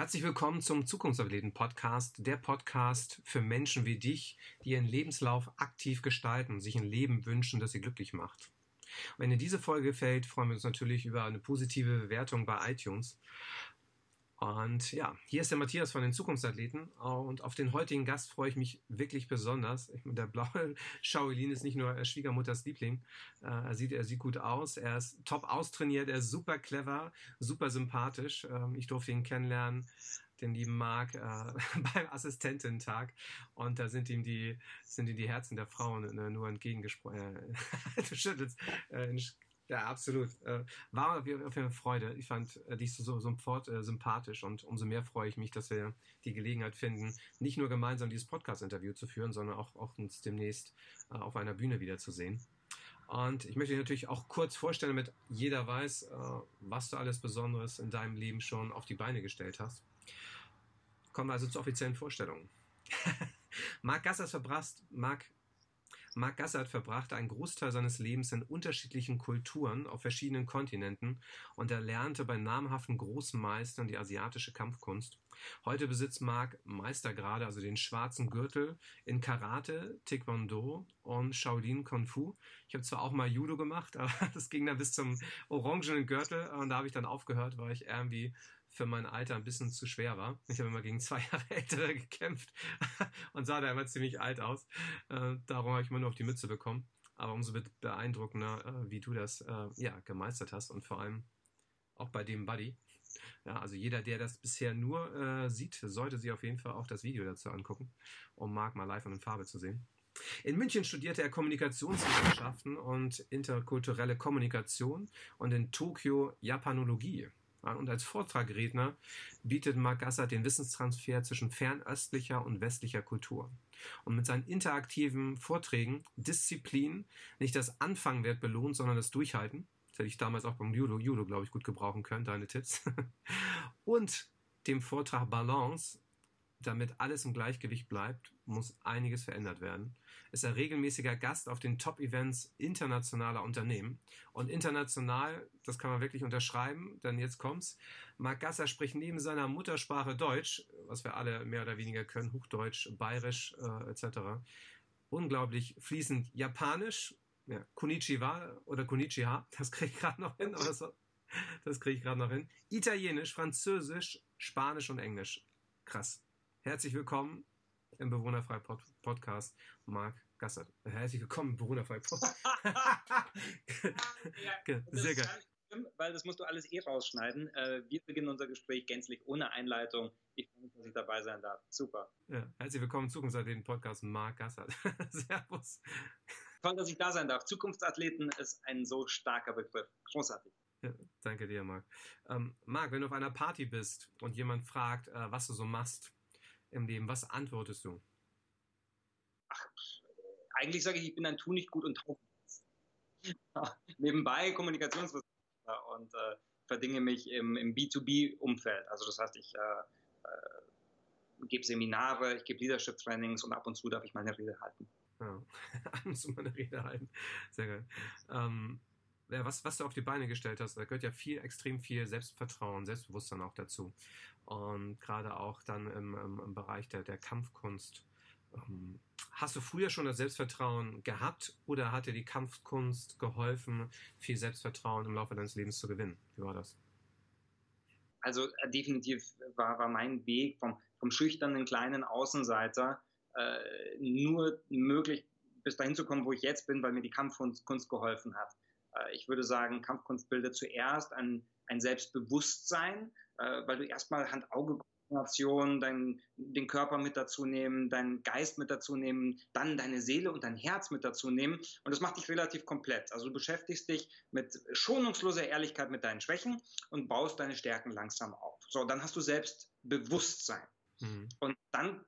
Herzlich willkommen zum Zukunftsathleten-Podcast, der Podcast für Menschen wie dich, die ihren Lebenslauf aktiv gestalten, sich ein Leben wünschen, das sie glücklich macht. wenn dir diese Folge gefällt, freuen wir uns natürlich über eine positive Bewertung bei iTunes. Und ja, hier ist der Matthias von den Zukunftsathleten und auf den heutigen Gast freue ich mich wirklich besonders. Der blaue Shaolin ist nicht nur Schwiegermutters Liebling. Äh, er sieht, er sieht gut aus, er ist top austrainiert, er ist super clever, super sympathisch. Ähm, ich durfte ihn kennenlernen, den lieben Marc, äh, beim Assistententag und da sind ihm die, sind ihm die Herzen der Frauen äh, nur entgegengesprochen. du schüttelst. Ja, absolut. Äh, war auf jeden Fall eine Freude. Ich fand äh, dich so, sofort äh, sympathisch und umso mehr freue ich mich, dass wir die Gelegenheit finden, nicht nur gemeinsam dieses Podcast-Interview zu führen, sondern auch, auch uns demnächst auf einer Bühne wiederzusehen. Und ich möchte dich natürlich auch kurz vorstellen, damit jeder weiß, was du alles Besonderes in deinem Leben schon auf die Beine gestellt hast. Kommen wir also zur offiziellen Vorstellung. Marc Gassers verbracht, Marc Mark Gassert verbrachte einen Großteil seines Lebens in unterschiedlichen Kulturen auf verschiedenen Kontinenten und er lernte bei namhaften großen Meistern die asiatische Kampfkunst. Heute besitzt Mark Meistergrade, also den schwarzen Gürtel in Karate, Taekwondo und Shaolin Kung Fu. Ich habe zwar auch mal Judo gemacht, aber das ging dann bis zum orangenen Gürtel und da habe ich dann aufgehört, weil ich irgendwie für mein Alter ein bisschen zu schwer war. Ich habe immer gegen zwei Jahre ältere gekämpft und sah da immer ziemlich alt aus. Äh, darum habe ich immer nur auf die Mütze bekommen. Aber umso beeindruckender, äh, wie du das äh, ja, gemeistert hast und vor allem auch bei dem Buddy. Ja, also jeder, der das bisher nur äh, sieht, sollte sich auf jeden Fall auch das Video dazu angucken, um Marc mal live und in Farbe zu sehen. In München studierte er Kommunikationswissenschaften und interkulturelle Kommunikation und in Tokio Japanologie. Und als Vortragredner bietet Mark Gassert den Wissenstransfer zwischen fernöstlicher und westlicher Kultur. Und mit seinen interaktiven Vorträgen Disziplin, nicht das Anfangen wird belohnt, sondern das Durchhalten. Das hätte ich damals auch beim Judo, Judo glaube ich, gut gebrauchen können, deine Tipps. und dem Vortrag Balance damit alles im Gleichgewicht bleibt, muss einiges verändert werden. Ist er regelmäßiger Gast auf den Top-Events internationaler Unternehmen. Und international, das kann man wirklich unterschreiben, denn jetzt kommt's. Marc Gasser spricht neben seiner Muttersprache Deutsch, was wir alle mehr oder weniger können, Hochdeutsch, Bayerisch äh, etc., unglaublich fließend Japanisch, ja, Konnichiwa oder Konnichiwa, das kriege ich gerade noch hin, aber das, das kriege ich gerade noch hin. Italienisch, Französisch, Spanisch und Englisch. Krass. Herzlich willkommen im Bewohnerfrei Pod Podcast, Marc Gassert. Herzlich willkommen im Bewohnerfrei Podcast. ja, Sehr geil. Weil das musst du alles eh rausschneiden. Äh, wir beginnen unser Gespräch gänzlich ohne Einleitung. Ich freue mich, dass ich dabei sein darf. Super. Ja, herzlich willkommen im Zukunftsathleten Podcast Marc Gassert. Servus. Toll, dass ich da sein darf. Zukunftsathleten ist ein so starker Begriff. Großartig. Ja, danke dir, Marc. Ähm, Marc, wenn du auf einer Party bist und jemand fragt, äh, was du so machst, im Leben? Was antwortest du? Ach, eigentlich sage ich, ich bin ein Tu nicht gut und taub. Nebenbei Kommunikationswissenschaftler und äh, verdinge mich im, im B2B-Umfeld. Also das heißt, ich äh, äh, gebe Seminare, ich gebe Leadership-Trainings und ab und zu darf ich meine Rede halten. Ja, ab und zu meine Rede halten. Sehr geil. Ähm, was, was du auf die Beine gestellt hast, da gehört ja viel, extrem viel Selbstvertrauen, Selbstbewusstsein auch dazu. Und gerade auch dann im, im, im Bereich der, der Kampfkunst. Ähm, hast du früher schon das Selbstvertrauen gehabt oder hat dir die Kampfkunst geholfen, viel Selbstvertrauen im Laufe deines Lebens zu gewinnen? Wie war das? Also äh, definitiv war, war mein Weg vom, vom schüchternen kleinen Außenseiter äh, nur möglich, bis dahin zu kommen, wo ich jetzt bin, weil mir die Kampfkunst geholfen hat. Äh, ich würde sagen, Kampfkunst bildet zuerst ein, ein Selbstbewusstsein, äh, weil du erstmal Hand-Auge-Koordination, dein, den Körper mit dazu nehmen, deinen Geist mit dazu nehmen, dann deine Seele und dein Herz mit dazu nehmen. Und das macht dich relativ komplett. Also du beschäftigst dich mit schonungsloser Ehrlichkeit mit deinen Schwächen und baust deine Stärken langsam auf. So, dann hast du Selbstbewusstsein. Mhm. Und dann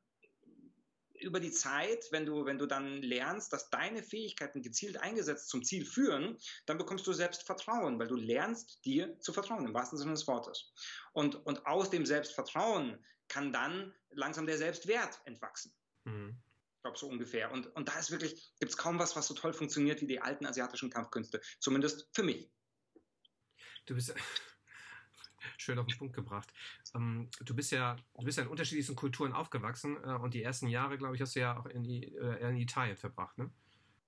über die Zeit, wenn du, wenn du dann lernst, dass deine Fähigkeiten gezielt eingesetzt zum Ziel führen, dann bekommst du Selbstvertrauen, weil du lernst, dir zu vertrauen, im wahrsten Sinne des Wortes. Und, und aus dem Selbstvertrauen kann dann langsam der Selbstwert entwachsen. Mhm. Ich glaube, so ungefähr. Und, und da ist wirklich, gibt es kaum was, was so toll funktioniert wie die alten asiatischen Kampfkünste. Zumindest für mich. Du bist, Schön auf den Punkt gebracht. Ähm, du bist ja, du bist ja in unterschiedlichsten Kulturen aufgewachsen äh, und die ersten Jahre, glaube ich, hast du ja auch in, äh, in Italien verbracht, ne?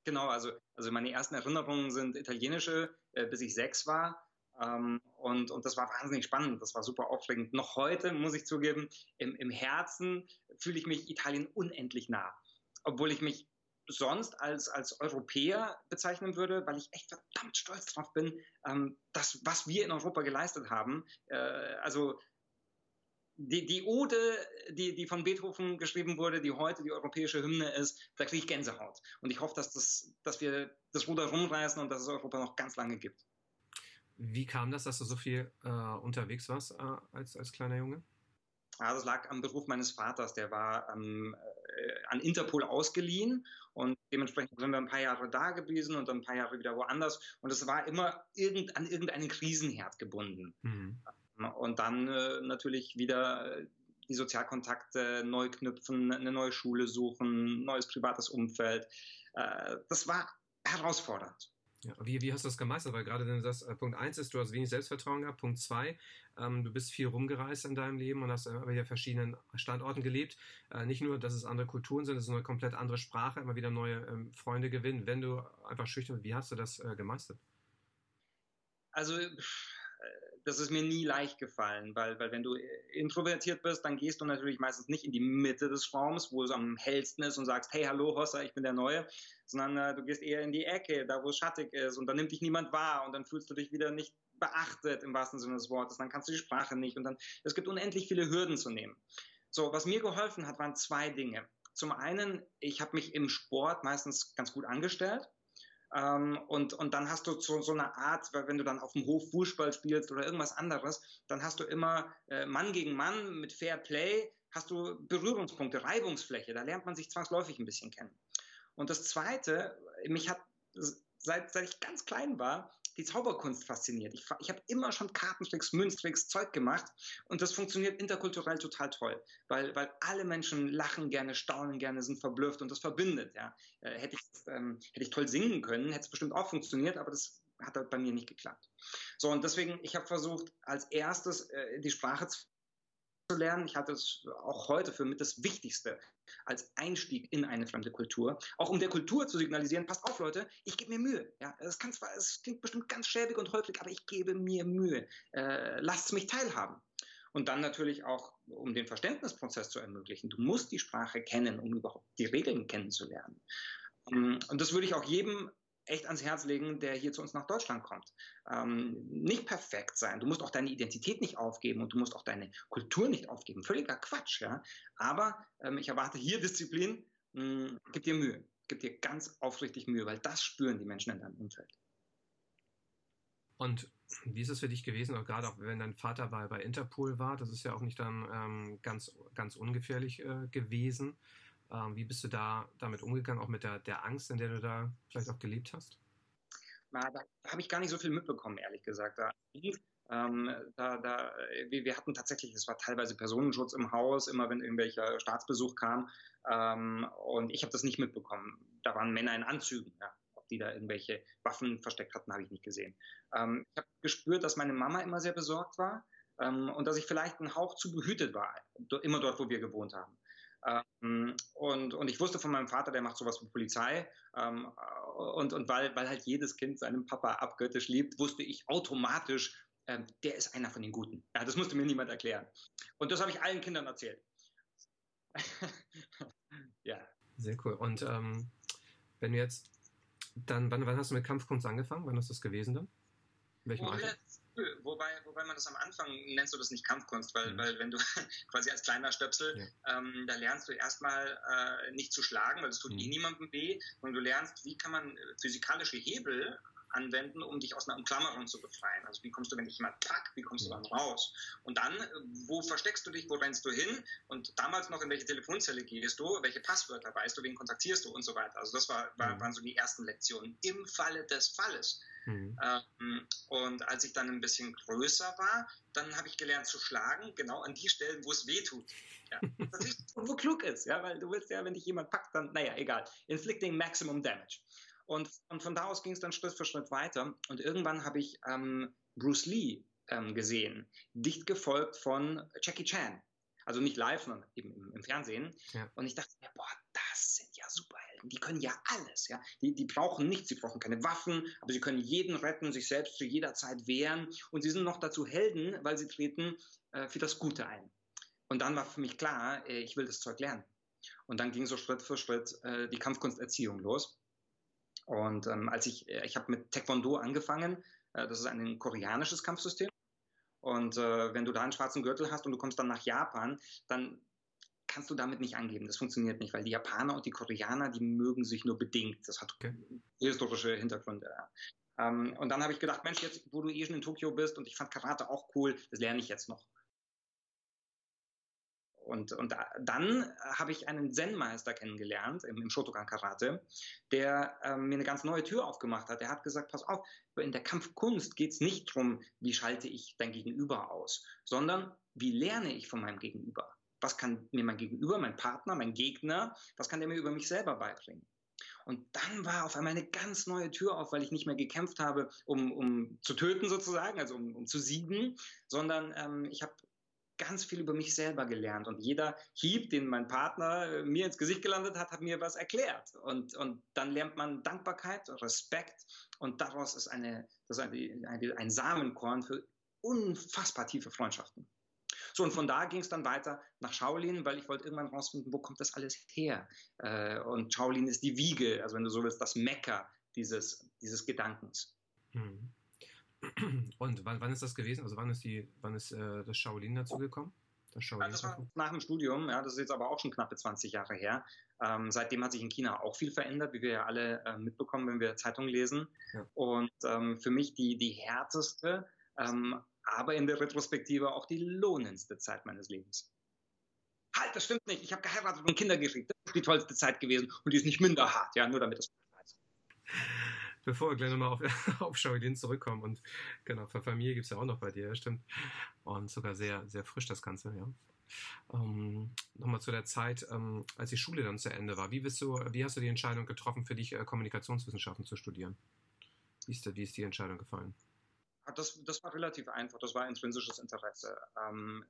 Genau, also, also meine ersten Erinnerungen sind italienische, äh, bis ich sechs war. Ähm, und, und das war wahnsinnig spannend, das war super aufregend. Noch heute, muss ich zugeben, im, im Herzen fühle ich mich Italien unendlich nah. Obwohl ich mich sonst als, als Europäer bezeichnen würde, weil ich echt verdammt stolz drauf bin, ähm, das, was wir in Europa geleistet haben. Äh, also die, die Ode, die, die von Beethoven geschrieben wurde, die heute die europäische Hymne ist, da kriege ich Gänsehaut. Und ich hoffe, dass, das, dass wir das Ruder rumreißen und dass es Europa noch ganz lange gibt. Wie kam das, dass du so viel äh, unterwegs warst äh, als, als kleiner Junge? Ja, das lag am Beruf meines Vaters. Der war ähm, äh, an Interpol ausgeliehen und dementsprechend sind wir ein paar Jahre da gewesen und dann ein paar Jahre wieder woanders. Und es war immer irgend, an irgendeinen Krisenherd gebunden. Mhm. Und dann äh, natürlich wieder äh, die Sozialkontakte neu knüpfen, eine neue Schule suchen, neues privates Umfeld. Äh, das war herausfordernd. Ja, wie, wie hast du das gemeistert? Weil gerade das äh, Punkt 1 ist, du hast wenig Selbstvertrauen gehabt. Punkt 2, ähm, du bist viel rumgereist in deinem Leben und hast immer wieder verschiedenen Standorten gelebt. Äh, nicht nur, dass es andere Kulturen sind, es ist eine komplett andere Sprache, immer wieder neue ähm, Freunde gewinnen. Wenn du einfach schüchtern bist, wie hast du das äh, gemeistert? Also das ist mir nie leicht gefallen, weil, weil wenn du introvertiert bist, dann gehst du natürlich meistens nicht in die Mitte des Raums, wo es am hellsten ist und sagst, hey, hallo Hossa, ich bin der Neue, sondern äh, du gehst eher in die Ecke, da wo es schattig ist und dann nimmt dich niemand wahr und dann fühlst du dich wieder nicht beachtet im wahrsten Sinne des Wortes, dann kannst du die Sprache nicht und dann, es gibt unendlich viele Hürden zu nehmen. So, was mir geholfen hat, waren zwei Dinge. Zum einen, ich habe mich im Sport meistens ganz gut angestellt. Ähm, und, und dann hast du so, so eine Art, wenn du dann auf dem Hof Fußball spielst oder irgendwas anderes, dann hast du immer äh, Mann gegen Mann mit Fair Play, hast du Berührungspunkte, Reibungsfläche. Da lernt man sich zwangsläufig ein bisschen kennen. Und das Zweite, mich hat seit, seit ich ganz klein war, die Zauberkunst fasziniert. Ich, ich habe immer schon Kartentricks, Münztricks, Zeug gemacht und das funktioniert interkulturell total toll, weil, weil alle Menschen lachen gerne, staunen gerne, sind verblüfft und das verbindet. Ja. Äh, hätte, ich, ähm, hätte ich toll singen können, hätte es bestimmt auch funktioniert, aber das hat halt bei mir nicht geklappt. So, und deswegen, ich habe versucht, als erstes äh, die Sprache zu zu lernen. Ich halte es auch heute für mit das Wichtigste als Einstieg in eine fremde Kultur. Auch um der Kultur zu signalisieren, passt auf Leute, ich gebe mir Mühe. Ja, es, kann zwar, es klingt bestimmt ganz schäbig und häufig, aber ich gebe mir Mühe. Äh, lasst mich teilhaben. Und dann natürlich auch, um den Verständnisprozess zu ermöglichen. Du musst die Sprache kennen, um überhaupt die Regeln kennenzulernen. Und das würde ich auch jedem echt ans Herz legen, der hier zu uns nach Deutschland kommt. Ähm, nicht perfekt sein. Du musst auch deine Identität nicht aufgeben und du musst auch deine Kultur nicht aufgeben. Völliger Quatsch, ja. Aber ähm, ich erwarte hier Disziplin. Mh, hm, gib dir Mühe. Gib dir ganz aufrichtig Mühe, weil das spüren die Menschen in deinem Umfeld. Und wie ist es für dich gewesen, auch gerade auch wenn dein Vater bei, bei Interpol war, das ist ja auch nicht dann ähm, ganz, ganz ungefährlich äh, gewesen. Ähm, wie bist du da damit umgegangen, auch mit der, der Angst, in der du da vielleicht auch gelebt hast? Na, da habe ich gar nicht so viel mitbekommen, ehrlich gesagt. Da, ähm, da, da, wir, wir, hatten tatsächlich, es war teilweise Personenschutz im Haus, immer wenn irgendwelcher Staatsbesuch kam. Ähm, und ich habe das nicht mitbekommen. Da waren Männer in Anzügen. Ja. Ob die da irgendwelche Waffen versteckt hatten, habe ich nicht gesehen. Ähm, ich habe gespürt, dass meine Mama immer sehr besorgt war ähm, und dass ich vielleicht einen Hauch zu behütet war, immer dort, wo wir gewohnt haben. Ähm, und, und ich wusste von meinem Vater, der macht sowas wie Polizei. Ähm, und und weil, weil halt jedes Kind seinen Papa abgöttisch liebt, wusste ich automatisch, ähm, der ist einer von den Guten. Ja, das musste mir niemand erklären. Und das habe ich allen Kindern erzählt. ja. Sehr cool. Und ähm, wenn du jetzt, dann, wann, wann hast du mit Kampfkunst angefangen? Wann ist das gewesen dann? In welchem Alter? Wobei, wobei man das am Anfang nennst du das nicht Kampfkunst, weil, mhm. weil wenn du quasi als kleiner Stöpsel, ja. ähm, da lernst du erstmal äh, nicht zu schlagen, weil es tut mhm. eh niemandem weh, und du lernst, wie kann man physikalische Hebel anwenden, um dich aus einer Umklammerung zu befreien. Also wie kommst du, wenn dich jemand packt, wie kommst du dann raus? Und dann, wo versteckst du dich, wo rennst du hin? Und damals noch, in welche Telefonzelle gehst du, welche Passwörter weißt du, wen kontaktierst du und so weiter. Also das war, war, waren so die ersten Lektionen im Falle des Falles. Mhm. Ähm, und als ich dann ein bisschen größer war, dann habe ich gelernt zu schlagen, genau an die Stellen, wo es weh tut. Ja. Wo klug ist, ja, weil du willst ja, wenn dich jemand packt, dann, naja, egal. Inflicting maximum damage. Und, und von da aus ging es dann Schritt für Schritt weiter. Und irgendwann habe ich ähm, Bruce Lee ähm, gesehen, dicht gefolgt von Jackie Chan. Also nicht live, sondern eben im, im Fernsehen. Ja. Und ich dachte mir, boah, das sind ja Superhelden. Die können ja alles. Ja? Die, die brauchen nichts, sie brauchen keine Waffen, aber sie können jeden retten, sich selbst zu jeder Zeit wehren. Und sie sind noch dazu Helden, weil sie treten äh, für das Gute ein. Und dann war für mich klar, äh, ich will das Zeug lernen. Und dann ging so Schritt für Schritt äh, die Kampfkunsterziehung los. Und ähm, als ich, äh, ich habe mit Taekwondo angefangen, äh, das ist ein koreanisches Kampfsystem. Und äh, wenn du da einen schwarzen Gürtel hast und du kommst dann nach Japan, dann kannst du damit nicht angeben. Das funktioniert nicht, weil die Japaner und die Koreaner, die mögen sich nur bedingt. Das hat okay. historische Hintergründe. Ähm, und dann habe ich gedacht, Mensch, jetzt, wo du eh schon in Tokio bist und ich fand Karate auch cool, das lerne ich jetzt noch. Und, und dann habe ich einen Zen-Meister kennengelernt im, im Shotokan Karate, der ähm, mir eine ganz neue Tür aufgemacht hat. Er hat gesagt, pass auf, in der Kampfkunst geht es nicht darum, wie schalte ich dein Gegenüber aus, sondern wie lerne ich von meinem Gegenüber. Was kann mir mein Gegenüber, mein Partner, mein Gegner, was kann der mir über mich selber beibringen? Und dann war auf einmal eine ganz neue Tür auf, weil ich nicht mehr gekämpft habe, um, um zu töten sozusagen, also um, um zu siegen, sondern ähm, ich habe ganz viel über mich selber gelernt. Und jeder Hieb, den mein Partner äh, mir ins Gesicht gelandet hat, hat mir was erklärt. Und, und dann lernt man Dankbarkeit, Respekt und daraus ist eine, das ist eine, eine, ein Samenkorn für unfassbar tiefe Freundschaften. So, und von da ging es dann weiter nach Shaolin, weil ich wollte irgendwann rausfinden, wo kommt das alles her? Äh, und Shaolin ist die Wiege, also wenn du so willst, das Mecker dieses, dieses Gedankens. Hm. Und wann, wann, ist das gewesen? Also wann ist, die, wann ist äh, das Shaolin dazu gekommen? Das, Shaolin das war nach dem Studium, ja, das ist jetzt aber auch schon knappe 20 Jahre her. Ähm, seitdem hat sich in China auch viel verändert, wie wir ja alle äh, mitbekommen, wenn wir Zeitungen lesen. Ja. Und ähm, für mich die, die härteste, ähm, aber in der Retrospektive auch die lohnendste Zeit meines Lebens. Halt, das stimmt nicht. Ich habe geheiratet und Kinder gekriegt. Das ist die tollste Zeit gewesen und die ist nicht minder hart, ja, nur damit das weiß bevor wir gleich nochmal auf, auf Shaolin zurückkommen. Und genau, für Familie gibt es ja auch noch bei dir, stimmt. Und sogar sehr, sehr frisch das Ganze, ja. Ähm, nochmal zu der Zeit, ähm, als die Schule dann zu Ende war. Wie, bist du, wie hast du die Entscheidung getroffen, für dich äh, Kommunikationswissenschaften zu studieren? Wie ist, wie ist die Entscheidung gefallen? Das, das war relativ einfach. Das war intrinsisches Interesse. Ähm,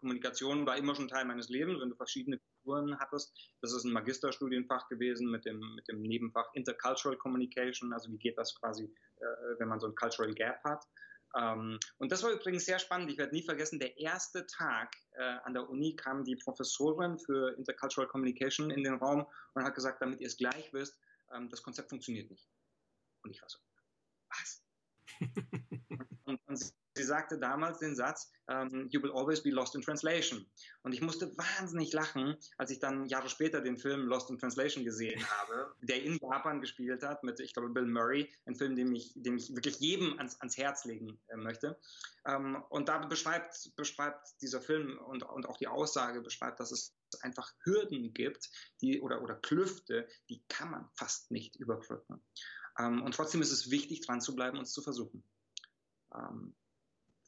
Kommunikation war immer schon Teil meines Lebens, wenn du verschiedene Kulturen hattest. Das ist ein Magisterstudienfach gewesen mit dem, mit dem Nebenfach Intercultural Communication, also wie geht das quasi, äh, wenn man so ein Cultural Gap hat. Ähm, und das war übrigens sehr spannend. Ich werde nie vergessen, der erste Tag äh, an der Uni kam die Professorin für Intercultural Communication in den Raum und hat gesagt, damit ihr es gleich wisst, ähm, das Konzept funktioniert nicht. Und ich war so, was? und, und sie sagte damals den Satz, ähm, You will always be lost in translation. Und ich musste wahnsinnig lachen, als ich dann Jahre später den Film Lost in Translation gesehen habe, der in Japan gespielt hat mit, ich glaube, Bill Murray, ein Film, den ich, den ich wirklich jedem ans, ans Herz legen äh, möchte. Ähm, und da beschreibt, beschreibt dieser Film und, und auch die Aussage beschreibt, dass es einfach Hürden gibt, die, oder, oder Klüfte, die kann man fast nicht überbrücken. Ähm, und trotzdem ist es wichtig, dran zu bleiben und es zu versuchen. Um,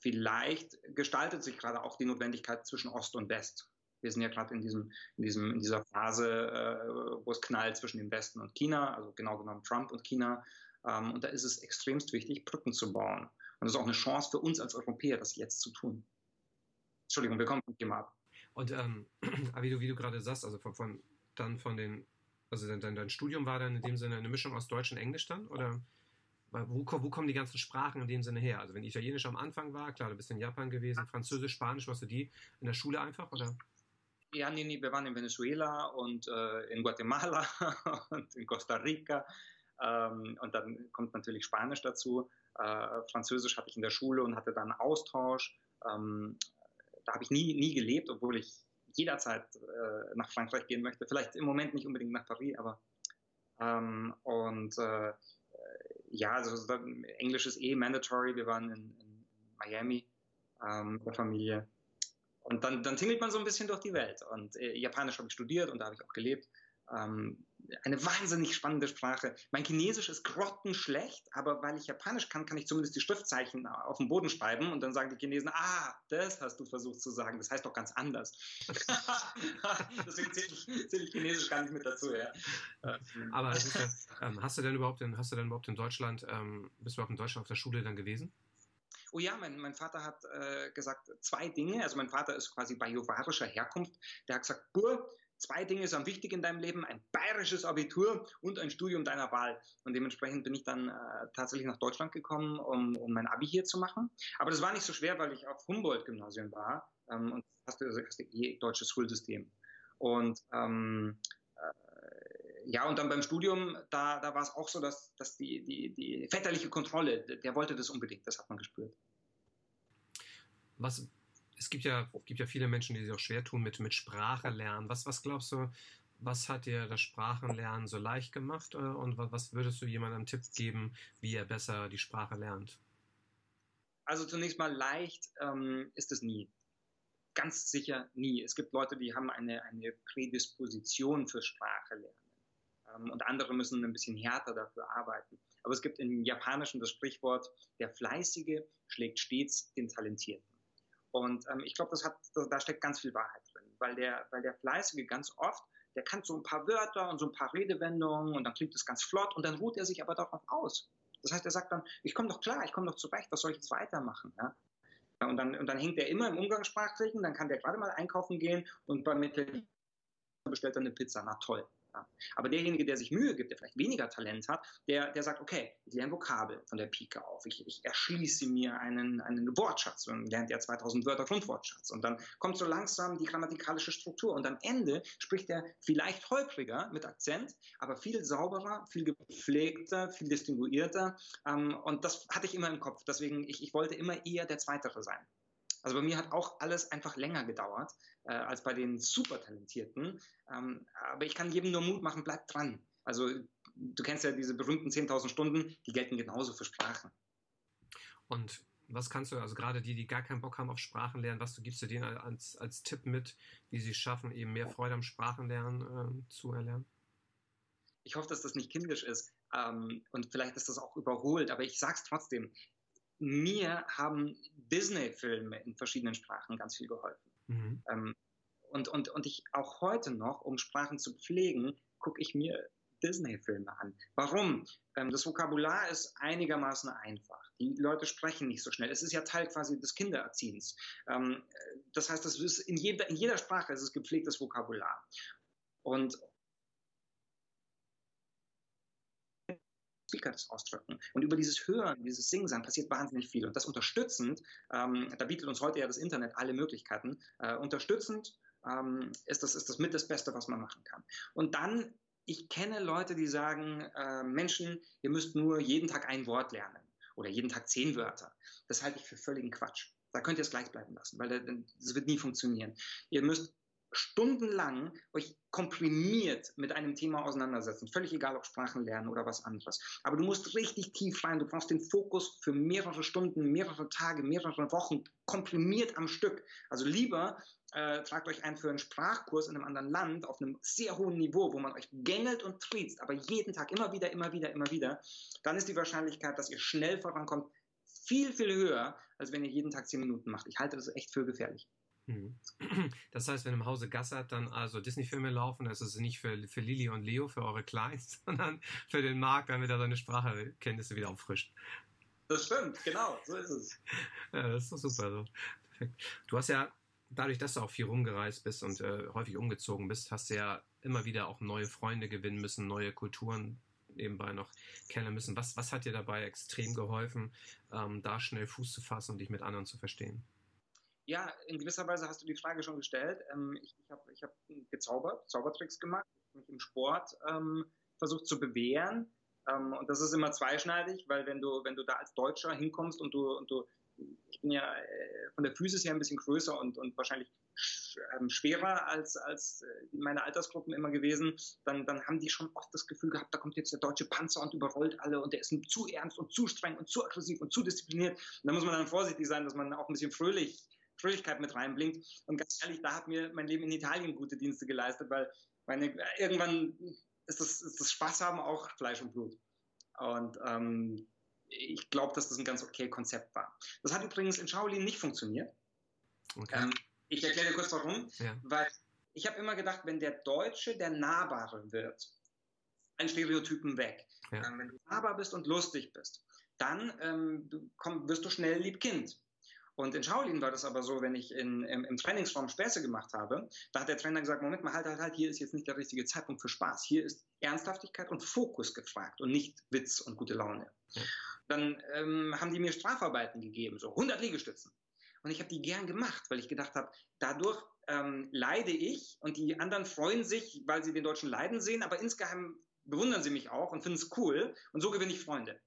vielleicht gestaltet sich gerade auch die Notwendigkeit zwischen Ost und West. Wir sind ja gerade in, diesem, in, diesem, in dieser Phase, äh, wo es knallt zwischen dem Westen und China, also genau genommen Trump und China. Ähm, und da ist es extremst wichtig, Brücken zu bauen. Und das ist auch eine Chance für uns als Europäer, das jetzt zu tun. Entschuldigung, wir kommen vom Thema ab. Und ähm, wie du, wie du gerade sagst, also von, von, dann von den, also dein, dein Studium war dann in dem Sinne eine Mischung aus Deutsch und Englisch dann? Oder? Wo, wo kommen die ganzen Sprachen in dem Sinne her? Also wenn Italienisch am Anfang war, klar, du bist in Japan gewesen, Französisch, Spanisch, warst du die in der Schule einfach, oder? Ja, nee, nee, wir waren in Venezuela und äh, in Guatemala und in Costa Rica. Ähm, und dann kommt natürlich Spanisch dazu. Äh, Französisch hatte ich in der Schule und hatte dann Austausch. Ähm, da habe ich nie, nie gelebt, obwohl ich jederzeit äh, nach Frankreich gehen möchte. Vielleicht im Moment nicht unbedingt nach Paris, aber ähm, und ja, also Englisch ist eh mandatory. Wir waren in, in Miami ähm, mit der Familie. Und dann, dann tingelt man so ein bisschen durch die Welt. Und äh, Japanisch habe ich studiert und da habe ich auch gelebt. Ähm, eine wahnsinnig spannende Sprache. Mein Chinesisch ist grottenschlecht, aber weil ich Japanisch kann, kann ich zumindest die Schriftzeichen auf dem Boden schreiben und dann sagen die Chinesen, ah, das hast du versucht zu sagen, das heißt doch ganz anders. Deswegen zähle ich, zähl ich, Chinesisch gar nicht mit dazu. Ja. Aber ja, ähm, hast du denn überhaupt in, hast du denn überhaupt in Deutschland, ähm, bist du überhaupt in Deutschland auf der Schule dann gewesen? Oh ja, mein, mein Vater hat äh, gesagt zwei Dinge. Also mein Vater ist quasi bajuwarischer Herkunft. Der hat gesagt, Bur, zwei Dinge sind wichtig in deinem Leben, ein bayerisches Abitur und ein Studium deiner Wahl. Und dementsprechend bin ich dann äh, tatsächlich nach Deutschland gekommen, um, um mein Abi hier zu machen. Aber das war nicht so schwer, weil ich auf Humboldt-Gymnasium war ähm, und hast du, hast du eh deutsches Schulsystem. Und ähm, äh, ja, und dann beim Studium, da, da war es auch so, dass, dass die, die, die väterliche Kontrolle, der wollte das unbedingt, das hat man gespürt. Was, es gibt ja, gibt ja viele Menschen, die sich auch schwer tun mit, mit Sprache lernen. Was, was glaubst du, was hat dir das Sprachenlernen so leicht gemacht? Äh, und was würdest du jemandem Tipp geben, wie er besser die Sprache lernt? Also zunächst mal leicht ähm, ist es nie. Ganz sicher nie. Es gibt Leute, die haben eine, eine Prädisposition für Sprache lernen. Ähm, und andere müssen ein bisschen härter dafür arbeiten. Aber es gibt im Japanischen das Sprichwort, der Fleißige schlägt stets den Talentierten. Und ähm, ich glaube, das hat, da steckt ganz viel Wahrheit drin, weil der, weil der Fleißige ganz oft, der kann so ein paar Wörter und so ein paar Redewendungen und dann klingt es ganz flott und dann ruht er sich aber darauf aus. Das heißt, er sagt dann, ich komme doch klar, ich komme doch zurecht, was soll ich jetzt weitermachen? Ja? Und dann, und dann hängt er immer im Umgangssprachlichen, dann kann der gerade mal einkaufen gehen und beim Italiener bestellt er eine Pizza. Na toll. Aber derjenige, der sich Mühe gibt, der vielleicht weniger Talent hat, der, der sagt, okay, ich lerne Vokabel von der Pike auf. Ich, ich erschließe mir einen, einen Wortschatz und lernt ja 2000 Wörter Grundwortschatz. Und dann kommt so langsam die grammatikalische Struktur. Und am Ende spricht er vielleicht holpriger mit Akzent, aber viel sauberer, viel gepflegter, viel distinguierter. Ähm, und das hatte ich immer im Kopf. Deswegen, ich, ich wollte immer eher der Zweitere sein. Also bei mir hat auch alles einfach länger gedauert äh, als bei den super Talentierten. Ähm, aber ich kann jedem nur Mut machen, bleib dran. Also du kennst ja diese berühmten 10.000 Stunden, die gelten genauso für Sprachen. Und was kannst du, also gerade die, die gar keinen Bock haben auf Sprachenlernen, was du gibst du denen als, als Tipp mit, wie sie schaffen, eben mehr Freude am Sprachenlernen äh, zu erlernen? Ich hoffe, dass das nicht kindisch ist ähm, und vielleicht ist das auch überholt, aber ich sage es trotzdem mir haben Disney-Filme in verschiedenen Sprachen ganz viel geholfen. Mhm. Ähm, und, und, und ich auch heute noch, um Sprachen zu pflegen, gucke ich mir Disney-Filme an. Warum? Ähm, das Vokabular ist einigermaßen einfach. Die Leute sprechen nicht so schnell. Es ist ja Teil quasi des Kindererziehens. Ähm, das heißt, das ist in, jeder, in jeder Sprache ist es gepflegtes Vokabular. Und, Speaker das ausdrücken. Und über dieses Hören, dieses Singen passiert wahnsinnig viel. Und das unterstützend, ähm, da bietet uns heute ja das Internet alle Möglichkeiten, äh, unterstützend ähm, ist, das, ist das mit das Beste, was man machen kann. Und dann, ich kenne Leute, die sagen, äh, Menschen, ihr müsst nur jeden Tag ein Wort lernen oder jeden Tag zehn Wörter. Das halte ich für völligen Quatsch. Da könnt ihr es gleich bleiben lassen, weil das wird nie funktionieren. Ihr müsst stundenlang euch komprimiert mit einem Thema auseinandersetzen. Völlig egal, ob Sprachen lernen oder was anderes. Aber du musst richtig tief rein. Du brauchst den Fokus für mehrere Stunden, mehrere Tage, mehrere Wochen, komprimiert am Stück. Also lieber äh, tragt euch ein für einen Sprachkurs in einem anderen Land auf einem sehr hohen Niveau, wo man euch gängelt und triezt, aber jeden Tag immer wieder, immer wieder, immer wieder. Dann ist die Wahrscheinlichkeit, dass ihr schnell vorankommt, viel, viel höher, als wenn ihr jeden Tag zehn Minuten macht. Ich halte das echt für gefährlich. Mhm. Das heißt, wenn im Hause Gassert dann also Disney-Filme laufen, das ist nicht für, für Lili und Leo, für eure Kleins, sondern für den Markt, damit er seine Sprachkenntnisse wieder auffrischt. Das stimmt, genau, so ist es. Ja, das ist doch super. So. Perfekt. Du hast ja, dadurch, dass du auch viel rumgereist bist und äh, häufig umgezogen bist, hast du ja immer wieder auch neue Freunde gewinnen müssen, neue Kulturen nebenbei noch kennen müssen. Was, was hat dir dabei extrem geholfen, ähm, da schnell Fuß zu fassen und dich mit anderen zu verstehen? Ja, in gewisser Weise hast du die Frage schon gestellt. Ähm, ich ich habe ich hab gezaubert, Zaubertricks gemacht, mich im Sport ähm, versucht zu bewähren. Ähm, und das ist immer zweischneidig, weil wenn du, wenn du da als Deutscher hinkommst und du, und du ich bin ja äh, von der Physis her ein bisschen größer und, und wahrscheinlich ähm, schwerer als, als äh, meine Altersgruppen immer gewesen, dann, dann haben die schon oft das Gefühl gehabt, da kommt jetzt der deutsche Panzer und überrollt alle und der ist zu ernst und zu streng und zu aggressiv und zu diszipliniert. Und da muss man dann vorsichtig sein, dass man auch ein bisschen fröhlich Fröhlichkeit mit reinblinkt. Und ganz ehrlich, da hat mir mein Leben in Italien gute Dienste geleistet, weil meine, irgendwann ist das, ist das Spaß haben auch Fleisch und Blut. Und ähm, ich glaube, dass das ein ganz okay Konzept war. Das hat übrigens in Shaolin nicht funktioniert. Okay. Ähm, ich erkläre dir kurz warum. Ja. Weil ich habe immer gedacht, wenn der Deutsche der Nahbare wird, ein Stereotypen weg. Ja. Ähm, wenn du nahbar bist und lustig bist, dann ähm, komm, wirst du schnell Liebkind. Und in Shaolin war das aber so, wenn ich in, im, im, Trainingsraum Späße gemacht habe, da hat der Trainer gesagt, Moment mal, halt, halt, halt, hier ist jetzt nicht der richtige Zeitpunkt für Spaß. Hier ist Ernsthaftigkeit und Fokus gefragt und nicht Witz und gute Laune. Dann ähm, haben die mir Strafarbeiten gegeben, so 100 Liegestützen. Und ich habe die gern gemacht, weil ich gedacht habe, dadurch ähm, leide ich und die anderen freuen sich, weil sie den Deutschen leiden sehen, aber insgeheim bewundern sie mich auch und finden es cool und so gewinne ich Freunde.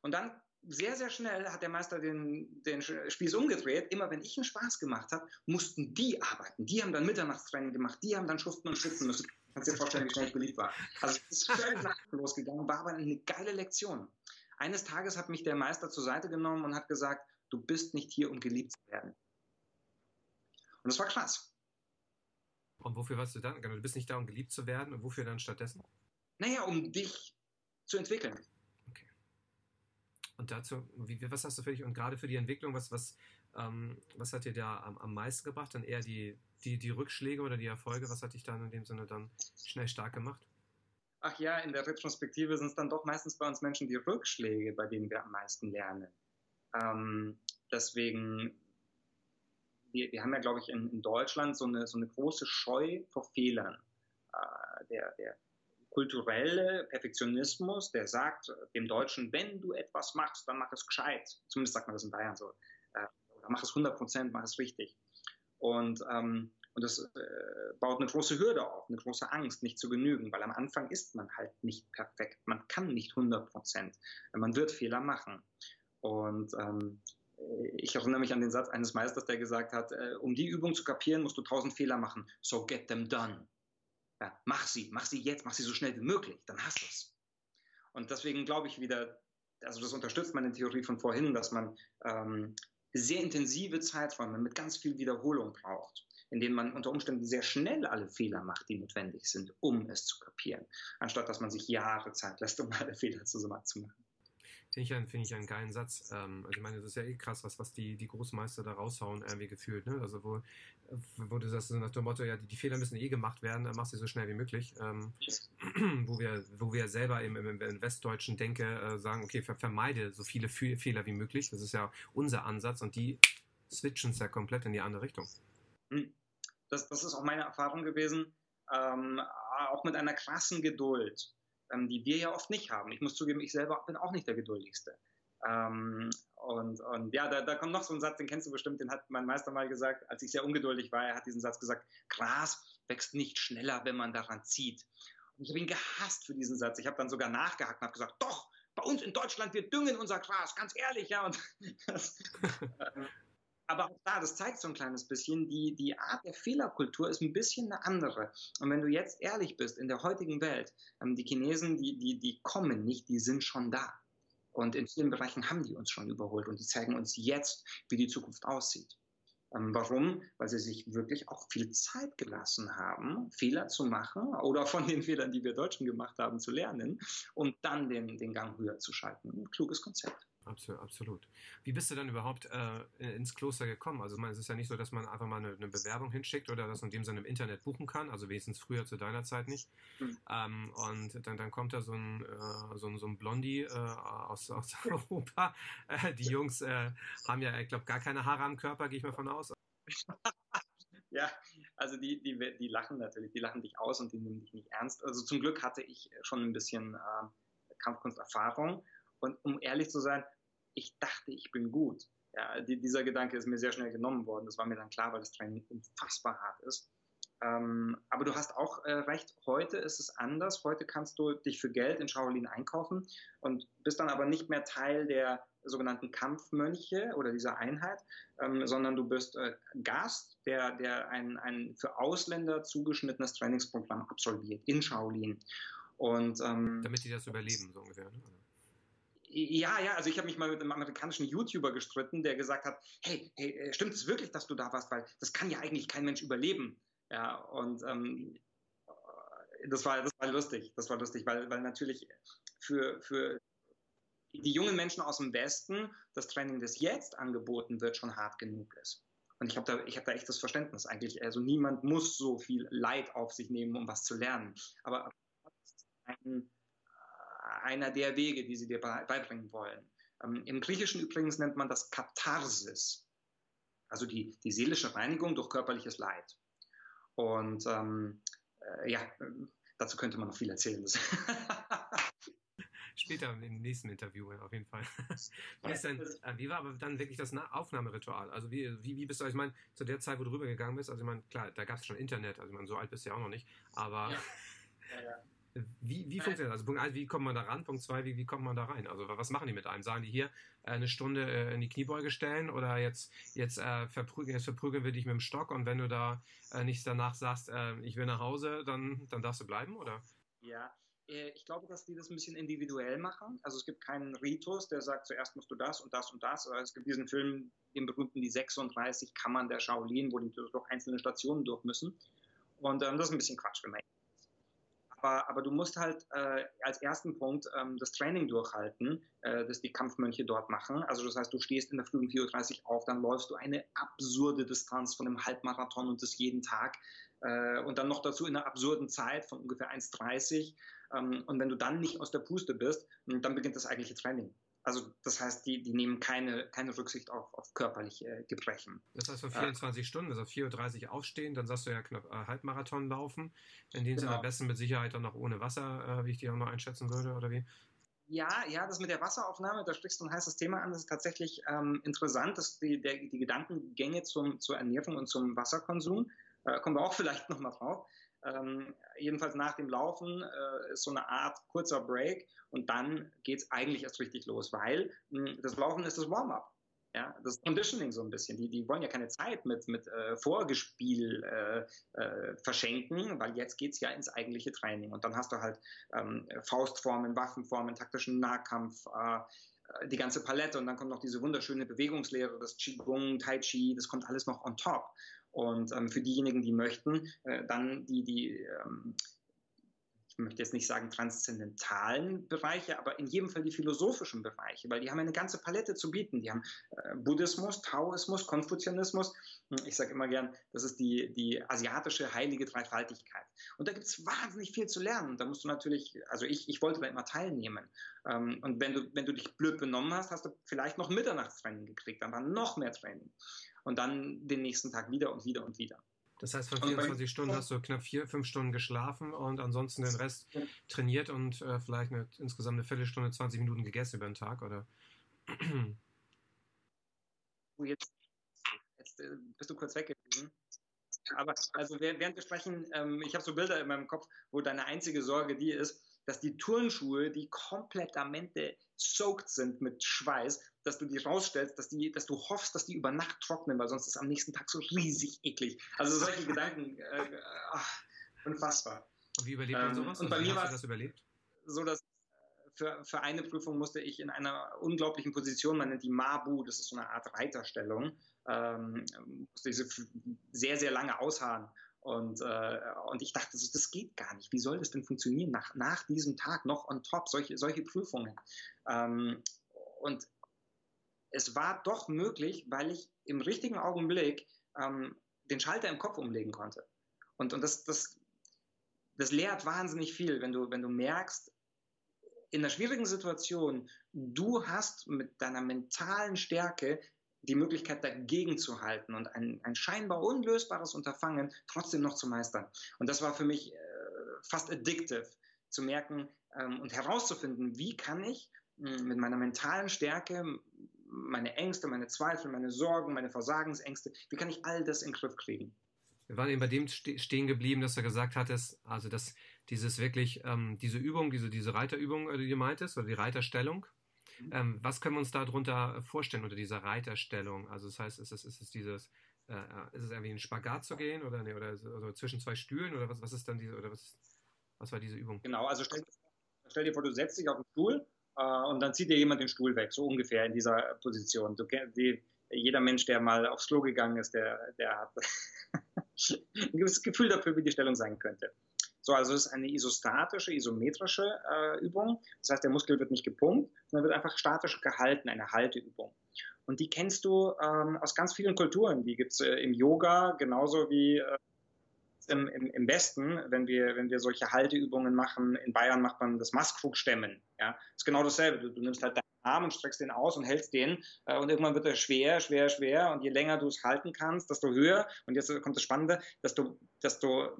Und dann sehr, sehr schnell hat der Meister den, den Spieß umgedreht. Immer wenn ich einen Spaß gemacht habe, mussten die arbeiten. Die haben dann Mitternachtstraining gemacht, die haben dann schuften und schützen müssen. Kannst dir vorstellen, wie schnell ich beliebt war. Also es ist völlig losgegangen, war aber eine geile Lektion. Eines Tages hat mich der Meister zur Seite genommen und hat gesagt, du bist nicht hier, um geliebt zu werden. Und das war krass. Und wofür warst du dann? Genau, du bist nicht da, um geliebt zu werden. Und wofür dann stattdessen? Naja, um dich zu entwickeln. Und dazu, wie, was hast du für dich und gerade für die Entwicklung, was, was, ähm, was hat dir da am, am meisten gebracht? Dann eher die, die, die Rückschläge oder die Erfolge? Was hat dich dann in dem Sinne dann schnell stark gemacht? Ach ja, in der Retrospektive sind es dann doch meistens bei uns Menschen die Rückschläge, bei denen wir am meisten lernen. Ähm, deswegen wir, wir haben ja, glaube ich, in, in, Deutschland so eine, so eine große Scheu vor Fehlern. Äh, der, der kulturelle Perfektionismus, der sagt dem Deutschen, wenn du etwas machst, dann mach es gescheit. Zumindest sagt man das in Bayern so. Äh, oder mach es 100 Prozent, mach es richtig. Und, ähm, und das äh, baut eine große Hürde auf, eine große Angst, nicht zu genügen, weil am Anfang ist man halt nicht perfekt. Man kann nicht 100 Prozent. Man wird Fehler machen. Und ähm, ich erinnere mich an den Satz eines Meisters, der gesagt hat, äh, um die Übung zu kapieren, musst du tausend Fehler machen. So get them done. Ja, mach sie, mach sie jetzt, mach sie so schnell wie möglich, dann hast du es. Und deswegen glaube ich wieder, also das unterstützt meine Theorie von vorhin, dass man ähm, sehr intensive Zeiträume mit ganz viel Wiederholung braucht, in denen man unter Umständen sehr schnell alle Fehler macht, die notwendig sind, um es zu kapieren, anstatt dass man sich Jahre Zeit lässt, um alle Fehler zu machen. Finde ich, einen, find ich einen geilen Satz. Ähm, also ich meine, das ist ja eh krass, was, was die, die Großmeister da raushauen, irgendwie gefühlt. Ne? Also wo, wo du sagst, nach dem Motto, ja, die, die Fehler müssen eh gemacht werden, dann mach sie so schnell wie möglich. Ähm, wo wir, wo wir selber im, im, im westdeutschen Denke äh, sagen, okay, ver vermeide so viele Fehler wie möglich. Das ist ja unser Ansatz und die switchen es ja komplett in die andere Richtung. Hm. Das, das ist auch meine Erfahrung gewesen. Ähm, auch mit einer krassen Geduld ähm, die wir ja oft nicht haben. Ich muss zugeben, ich selber bin auch nicht der Geduldigste. Ähm, und, und ja, da, da kommt noch so ein Satz, den kennst du bestimmt, den hat mein Meister mal gesagt, als ich sehr ungeduldig war. Er hat diesen Satz gesagt: Gras wächst nicht schneller, wenn man daran zieht. Und ich habe ihn gehasst für diesen Satz. Ich habe dann sogar nachgehakt und habe gesagt: Doch, bei uns in Deutschland, wir düngen unser Gras, ganz ehrlich, ja. Und das, aber auch da, das zeigt so ein kleines bisschen, die, die Art der Fehlerkultur ist ein bisschen eine andere. Und wenn du jetzt ehrlich bist, in der heutigen Welt, ähm, die Chinesen, die, die, die kommen nicht, die sind schon da. Und in vielen Bereichen haben die uns schon überholt und die zeigen uns jetzt, wie die Zukunft aussieht. Ähm, warum? Weil sie sich wirklich auch viel Zeit gelassen haben, Fehler zu machen oder von den Fehlern, die wir Deutschen gemacht haben, zu lernen und dann den, den Gang höher zu schalten. Ein kluges Konzept absolut, absolut. Wie bist du dann überhaupt äh, ins Kloster gekommen? Also meine, es ist ja nicht so, dass man einfach mal eine, eine, Bewerbung hinschickt oder das in dem Sinne im Internet buchen kann, also wenigstens früher zu deiner Zeit nicht. Mhm. Ähm, und dann, dann kommt da so ein, äh, so ein, so ein Blondie äh, aus, aus Europa. Äh, die Jungs äh, haben ja, ich glaube, gar keine Haare am Körper, gehe ich mal von aus. Ja, also die, die, die lachen natürlich, die lachen dich aus und die nehmen dich nicht ernst. Also zum Glück hatte ich schon ein bisschen äh, Kampfkunsterfahrung. Und um ehrlich zu sein, ich dachte, ich bin gut. Ja, die, dieser Gedanke ist mir sehr schnell genommen worden. Das war mir dann klar, weil das Training unfassbar hart ist. Ähm, aber du hast auch äh, recht, heute ist es anders. Heute kannst du dich für Geld in Shaolin einkaufen und bist dann aber nicht mehr Teil der sogenannten Kampfmönche oder dieser Einheit, ähm, sondern du bist äh, Gast, der, der ein, ein für Ausländer zugeschnittenes Trainingsprogramm absolviert in Shaolin. Und, ähm, Damit die das überleben, so ungefähr. Ne? Ja, ja, also ich habe mich mal mit einem amerikanischen YouTuber gestritten, der gesagt hat, hey, hey, äh, stimmt es wirklich, dass du da warst, weil das kann ja eigentlich kein Mensch überleben. Ja, und ähm, das war, das war lustig, das war lustig, weil, weil natürlich für, für die jungen Menschen aus dem Westen das Training, das jetzt angeboten wird, schon hart genug ist. Und ich habe da, hab da echt das Verständnis eigentlich. Also niemand muss so viel Leid auf sich nehmen, um was zu lernen. Aber ein, einer der Wege, die sie dir beibringen wollen. Ähm, Im Griechischen übrigens nennt man das Katharsis, also die, die seelische Reinigung durch körperliches Leid. Und ähm, äh, ja, dazu könnte man noch viel erzählen. Später im nächsten Interview auf jeden Fall. wie, denn, äh, wie, war aber dann wirklich das Aufnahmeritual? Also wie, wie, wie bist du, ich meine, zu der Zeit, wo du rübergegangen bist, also ich meine, klar, da gab es schon Internet, also ich meine, so alt bist du ja auch noch nicht, aber ja. Ja, ja. Wie, wie funktioniert das? Also Punkt 1, wie kommt man da ran? Punkt 2, wie, wie kommt man da rein? Also was machen die mit einem? Sagen die hier äh, eine Stunde äh, in die Kniebeuge stellen oder jetzt, jetzt, äh, verprügeln, jetzt verprügeln wir dich mit dem Stock und wenn du da äh, nicht danach sagst, äh, ich will nach Hause, dann, dann darfst du bleiben, oder? Ja, äh, ich glaube, dass die das ein bisschen individuell machen. Also es gibt keinen Ritus, der sagt, zuerst musst du das und das und das. Es gibt diesen Film, den berühmten Die 36 Kammern der Shaolin, wo die durch einzelne Stationen durch müssen. Und ähm, das ist ein bisschen Quatsch, wenn man aber, aber du musst halt äh, als ersten Punkt ähm, das Training durchhalten, äh, das die Kampfmönche dort machen. Also das heißt, du stehst in der Früh um 4.30 Uhr auf, dann läufst du eine absurde Distanz von einem Halbmarathon und das jeden Tag. Äh, und dann noch dazu in einer absurden Zeit von ungefähr 1,30. Ähm, und wenn du dann nicht aus der Puste bist, dann beginnt das eigentliche Training. Also das heißt, die, die nehmen keine, keine Rücksicht auf, auf körperliche Gebrechen. Das heißt, vor 24 äh, Stunden, also 4.30 Uhr aufstehen, dann sagst du ja knapp äh, Halbmarathon laufen. In dem genau. Sinne am besten mit Sicherheit dann noch ohne Wasser, äh, wie ich die auch noch einschätzen würde, oder wie? Ja, ja, das mit der Wasseraufnahme, da sprichst du ein heißes Thema an. Das ist tatsächlich ähm, interessant, dass die, der, die Gedankengänge zum, zur Ernährung und zum Wasserkonsum, äh, kommen wir auch vielleicht nochmal drauf, ähm, jedenfalls nach dem Laufen äh, ist so eine Art kurzer Break und dann geht es eigentlich erst richtig los, weil mh, hm, das Laufen ist das Warm-up. Ja, das Conditioning so ein bisschen. Die, die wollen ja keine Zeit mit, mit äh, Vorgespiel äh, äh, verschenken, weil jetzt geht es ja ins eigentliche Training. Und dann hast du halt ähm, Faustformen, Waffenformen, taktischen Nahkampf, äh, die ganze Palette und dann kommt noch diese wunderschöne Bewegungslehre, das Qigong, Tai Chi, das kommt alles noch on top. Und ähm, für diejenigen, die möchten, äh, dann die, die ähm, ich möchte jetzt nicht sagen transzendentalen Bereiche, aber in jedem Fall die philosophischen Bereiche, weil die haben eine ganze Palette zu bieten. Die haben äh, Buddhismus, Taoismus, Konfuzianismus. Ich sage immer gern, das ist die, die asiatische heilige Dreifaltigkeit. Und da gibt es wahnsinnig viel zu lernen. Da musst du natürlich, also ich, ich wollte da immer teilnehmen. Ähm, und wenn du, wenn du dich blöd benommen hast, hast du vielleicht noch Mitternachtstraining gekriegt, dann war noch mehr Training und dann den nächsten Tag wieder und wieder und wieder. Das heißt, von 24 bei, Stunden hast du knapp vier, fünf Stunden geschlafen und ansonsten den Rest trainiert und äh, vielleicht eine, insgesamt eine Viertelstunde, 20 Minuten gegessen über den Tag, oder? Jetzt, jetzt äh, bist du kurz weg gewesen. Aber also während wir sprechen, ähm, ich habe so Bilder in meinem Kopf, wo deine einzige Sorge die ist, dass die Turnschuhe, die komplett am Ende soaked sind mit Schweiß, dass du die rausstellst, dass, die, dass du hoffst, dass die über Nacht trocknen, weil sonst ist es am nächsten Tag so riesig eklig. Also solche Gedanken, äh, ach, unfassbar. Und wie überlebt man ähm, sowas? Und bei also mir war das überlebt? so, dass äh, für, für eine Prüfung musste ich in einer unglaublichen Position, man nennt die Mabu, das ist so eine Art Reiterstellung, ähm, musste ich sehr, sehr lange ausharren. Und, äh, und ich dachte, so, das geht gar nicht. Wie soll das denn funktionieren nach, nach diesem Tag noch on top, solche, solche Prüfungen? Ähm, und es war doch möglich, weil ich im richtigen Augenblick ähm, den Schalter im Kopf umlegen konnte. Und, und das, das, das lehrt wahnsinnig viel, wenn du, wenn du merkst, in einer schwierigen Situation, du hast mit deiner mentalen Stärke die Möglichkeit dagegen zu halten und ein, ein scheinbar unlösbares Unterfangen trotzdem noch zu meistern. Und das war für mich äh, fast addictive, zu merken ähm, und herauszufinden, wie kann ich mh, mit meiner mentalen Stärke meine Ängste, meine Zweifel, meine Sorgen, meine Versagensängste, wie kann ich all das in den Griff kriegen? Wir waren eben bei dem stehen geblieben, dass du gesagt hattest, also dass dieses wirklich, ähm, diese Übung, diese, diese Reiterübung, äh, die du meintest, oder die Reiterstellung. Ähm, was können wir uns darunter vorstellen unter dieser Reiterstellung? Also das heißt, ist es, ist es dieses, äh, ist es irgendwie in Spagat zu gehen oder, nee, oder also zwischen zwei Stühlen oder was, was ist dann diese, oder was, was war diese Übung? Genau, also stell, stell dir vor, du setzt dich auf den Stuhl äh, und dann zieht dir jemand den Stuhl weg, so ungefähr in dieser Position. Du, die, jeder Mensch, der mal aufs Klo gegangen ist, der, der hat ein gewisses Gefühl dafür, wie die Stellung sein könnte. So, also es ist eine isostatische, isometrische äh, Übung. Das heißt, der Muskel wird nicht gepumpt, sondern wird einfach statisch gehalten, eine Halteübung. Und die kennst du ähm, aus ganz vielen Kulturen. Die gibt es äh, im Yoga genauso wie äh, im, im, im Westen, wenn wir, wenn wir solche Halteübungen machen, in Bayern macht man das Maskrug-Stemmen. Ja? Ist genau dasselbe. Du, du nimmst halt deinen Arm und streckst den aus und hältst den äh, und irgendwann wird er schwer, schwer, schwer und je länger du es halten kannst, desto höher und jetzt kommt das Spannende, desto, desto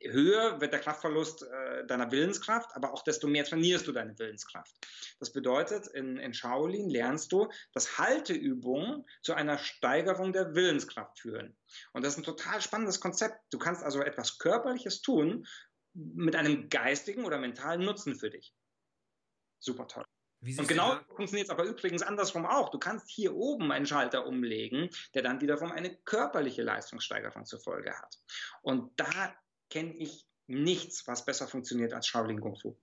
höher wird der Kraftverlust äh, deiner Willenskraft, aber auch desto mehr trainierst du deine Willenskraft. Das bedeutet, in, in Shaolin lernst du, dass Halteübungen zu einer Steigerung der Willenskraft führen. Und das ist ein total spannendes Konzept. Du kannst also etwas Körperliches tun mit einem geistigen oder mentalen Nutzen für dich. Super toll. Und genau funktioniert es aber übrigens andersrum auch. Du kannst hier oben einen Schalter umlegen, der dann wiederum eine körperliche Leistungssteigerung zur Folge hat. Und da kenne ich nichts, was besser funktioniert als Shaolin Kung Fu.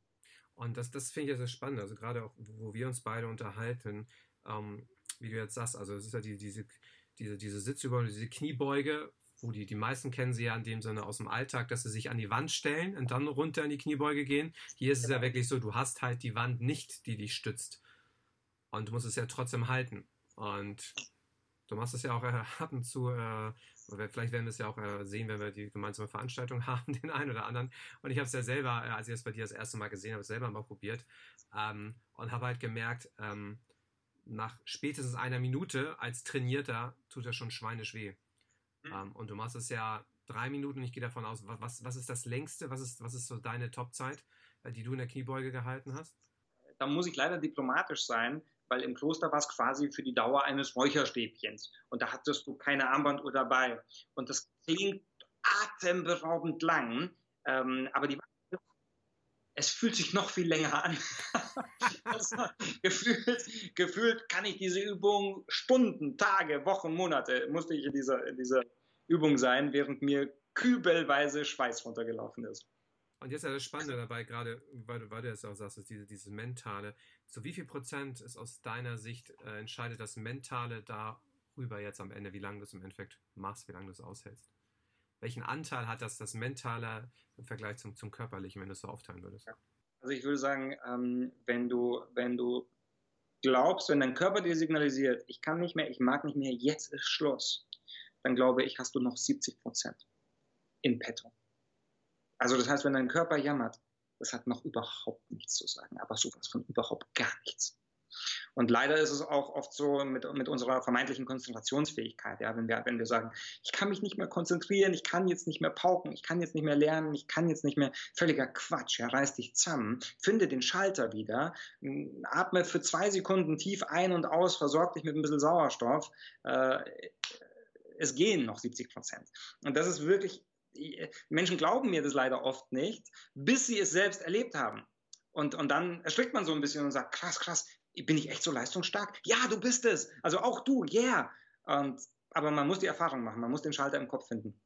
Und das, das finde ich ja sehr spannend. Also gerade auch, wo wir uns beide unterhalten, ähm, wie du jetzt sagst, also es ist ja die, diese, diese, diese Sitzübung, diese Kniebeuge, wo die, die meisten kennen sie ja in dem Sinne aus dem Alltag, dass sie sich an die Wand stellen und dann runter in die Kniebeuge gehen. Hier ist es ja wirklich so, du hast halt die Wand nicht, die dich stützt. Und du musst es ja trotzdem halten. Und du machst es ja auch äh, ab und zu äh, Vielleicht werden wir es ja auch äh, sehen, wenn wir die gemeinsame Veranstaltung haben, den einen oder anderen. Und ich habe es ja selber, äh, als ich es bei dir das erste Mal gesehen habe, selber mal probiert ähm, und habe halt gemerkt, ähm, nach spätestens einer Minute als Trainierter tut das schon schweinisch weh. Mhm. Ähm, und du machst es ja drei Minuten. Ich gehe davon aus, was, was ist das längste? Was ist, was ist so deine Topzeit, äh, die du in der Kniebeuge gehalten hast? Da muss ich leider diplomatisch sein weil im Kloster war es quasi für die Dauer eines Räucherstäbchens und da hattest du keine Armbanduhr dabei. Und das klingt atemberaubend lang, ähm, aber die es fühlt sich noch viel länger an. also, gefühlt, gefühlt kann ich diese Übung Stunden, Tage, Wochen, Monate musste ich in dieser, in dieser Übung sein, während mir kübelweise Schweiß runtergelaufen ist. Und jetzt ist ja das Spannende dabei, gerade weil du, weil du jetzt auch sagst, ist diese, dieses Mentale. So wie viel Prozent ist aus deiner Sicht, äh, entscheidet das Mentale darüber jetzt am Ende, wie lange du es im Endeffekt machst, wie lange du es aushältst? Welchen Anteil hat das, das Mentale im Vergleich zum, zum Körperlichen, wenn du es so aufteilen würdest? Also ich würde sagen, ähm, wenn du, wenn du glaubst, wenn dein Körper dir signalisiert, ich kann nicht mehr, ich mag nicht mehr, jetzt ist Schluss, dann glaube ich, hast du noch 70 Prozent in petto. Also das heißt, wenn dein Körper jammert, das hat noch überhaupt nichts zu sagen, aber sowas von überhaupt gar nichts. Und leider ist es auch oft so mit, mit unserer vermeintlichen Konzentrationsfähigkeit, ja, wenn wir, wenn wir sagen, ich kann mich nicht mehr konzentrieren, ich kann jetzt nicht mehr pauken, ich kann jetzt nicht mehr lernen, ich kann jetzt nicht mehr, völliger Quatsch, ja, reiß dich zusammen, finde den Schalter wieder, atme für zwei Sekunden tief ein und aus, versorg dich mit ein bisschen Sauerstoff, äh, es gehen noch 70 Prozent. Und das ist wirklich Menschen glauben mir das leider oft nicht, bis sie es selbst erlebt haben. Und, und dann erschrickt man so ein bisschen und sagt, krass, krass, bin ich echt so leistungsstark? Ja, du bist es. Also auch du, yeah. Und, aber man muss die Erfahrung machen, man muss den Schalter im Kopf finden.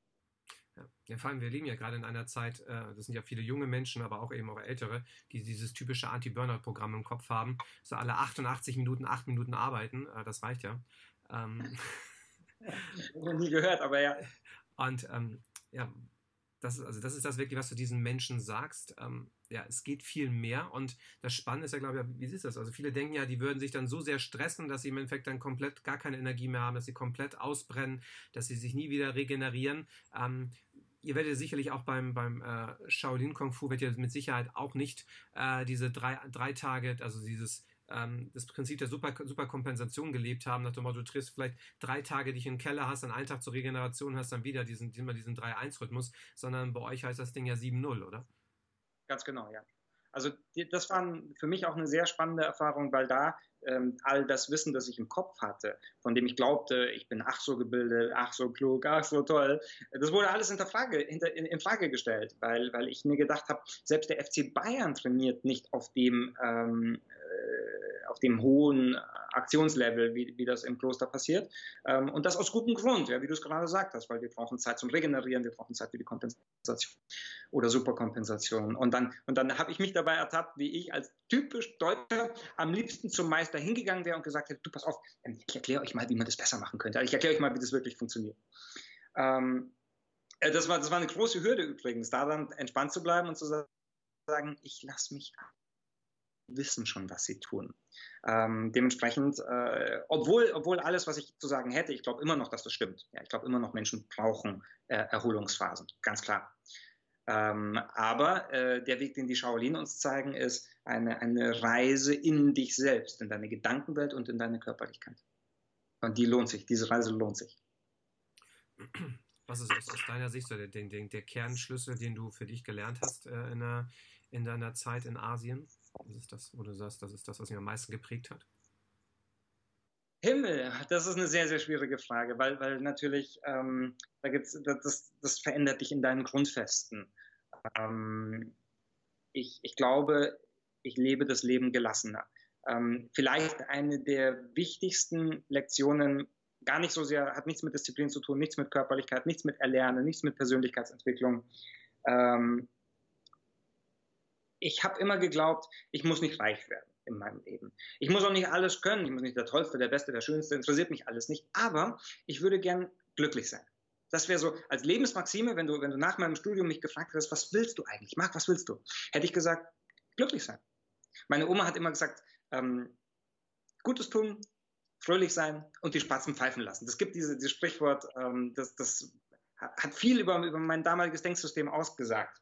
Ja, vor allem, wir leben ja gerade in einer Zeit, äh, das sind ja viele junge Menschen, aber auch eben auch ältere, die dieses typische Anti-Burnout-Programm im Kopf haben. So alle 88 Minuten, 8 Minuten arbeiten, äh, das reicht ja. Ähm, noch nie gehört, aber ja. Und ähm, ja, das ist, also das ist das wirklich, was du diesen Menschen sagst. Ähm, ja, es geht viel mehr und das Spannende ist ja, glaube ich, wie ist das? Also viele denken ja, die würden sich dann so sehr stressen, dass sie im Endeffekt dann komplett gar keine Energie mehr haben, dass sie komplett ausbrennen, dass sie sich nie wieder regenerieren. Ähm, ihr werdet sicherlich auch beim, beim äh, Shaolin Kung Fu, werdet ihr mit Sicherheit auch nicht äh, diese drei, drei Tage, also dieses ähm, das Prinzip der Super, Superkompensation gelebt haben, nach dem Motto, du triffst vielleicht drei Tage dich in den Keller, hast dann einen Tag zur Regeneration, hast dann wieder diesen, immer diesen 3-1-Rhythmus, sondern bei euch heißt das Ding ja 7-0, oder? Ganz genau, ja. Also das war für mich auch eine sehr spannende Erfahrung, weil da ähm, all das Wissen, das ich im Kopf hatte, von dem ich glaubte, ich bin ach so gebildet, ach so klug, ach so toll, das wurde alles in, Frage, hinter, in, in Frage gestellt, weil, weil ich mir gedacht habe, selbst der FC Bayern trainiert nicht auf dem ähm, auf dem hohen Aktionslevel, wie, wie das im Kloster passiert. Ähm, und das aus gutem Grund, ja, wie du es gerade gesagt hast, weil wir brauchen Zeit zum Regenerieren, wir brauchen Zeit für die Kompensation oder Superkompensation. Und dann, und dann habe ich mich dabei ertappt, wie ich als typisch Deutscher am liebsten zum Meister hingegangen wäre und gesagt hätte, du pass auf, ich erkläre euch mal, wie man das besser machen könnte. Ich erkläre euch mal, wie das wirklich funktioniert. Ähm, äh, das, war, das war eine große Hürde übrigens, da dann entspannt zu bleiben und zu sagen, ich lasse mich wissen schon, was sie tun. Ähm, dementsprechend, äh, obwohl, obwohl alles, was ich zu sagen hätte, ich glaube immer noch, dass das stimmt. Ja, ich glaube immer noch, Menschen brauchen äh, Erholungsphasen, ganz klar. Ähm, aber äh, der Weg, den die Shaolin uns zeigen, ist eine, eine Reise in dich selbst, in deine Gedankenwelt und in deine Körperlichkeit. Und die lohnt sich, diese Reise lohnt sich. Was ist aus, aus deiner Sicht so der, der, der, Kernschlüssel, den du für dich gelernt hast äh, in, der, in deiner Zeit in Asien? Was ist das, wo du sagst, das ist das, was mich am meisten geprägt hat? Himmel, das ist eine sehr, sehr schwierige Frage, weil, weil natürlich, ähm, da gibt's, das, das verändert dich in deinen Grundfesten. Ähm, ich, ich glaube, ich lebe das Leben gelassener. Ähm, vielleicht eine der wichtigsten Lektionen, gar nicht so sehr, hat nichts mit Disziplin zu tun, nichts mit Körperlichkeit, nichts mit Erlernen, nichts mit Persönlichkeitsentwicklung. Ähm, ich habe immer geglaubt, ich muss nicht reich werden in meinem Leben. Ich muss auch nicht alles können, ich muss nicht der Tollste, der Beste, der Schönste, interessiert mich alles nicht. Aber ich würde gern glücklich sein. Das wäre so als Lebensmaxime, wenn du, wenn du nach meinem Studium mich gefragt hättest, was willst du eigentlich? Marc, was willst du? Hätte ich gesagt, glücklich sein. Meine Oma hat immer gesagt, ähm, Gutes tun, fröhlich sein und die Spatzen pfeifen lassen. Das gibt diese, dieses Sprichwort, ähm, das, das hat viel über, über mein damaliges Denksystem ausgesagt.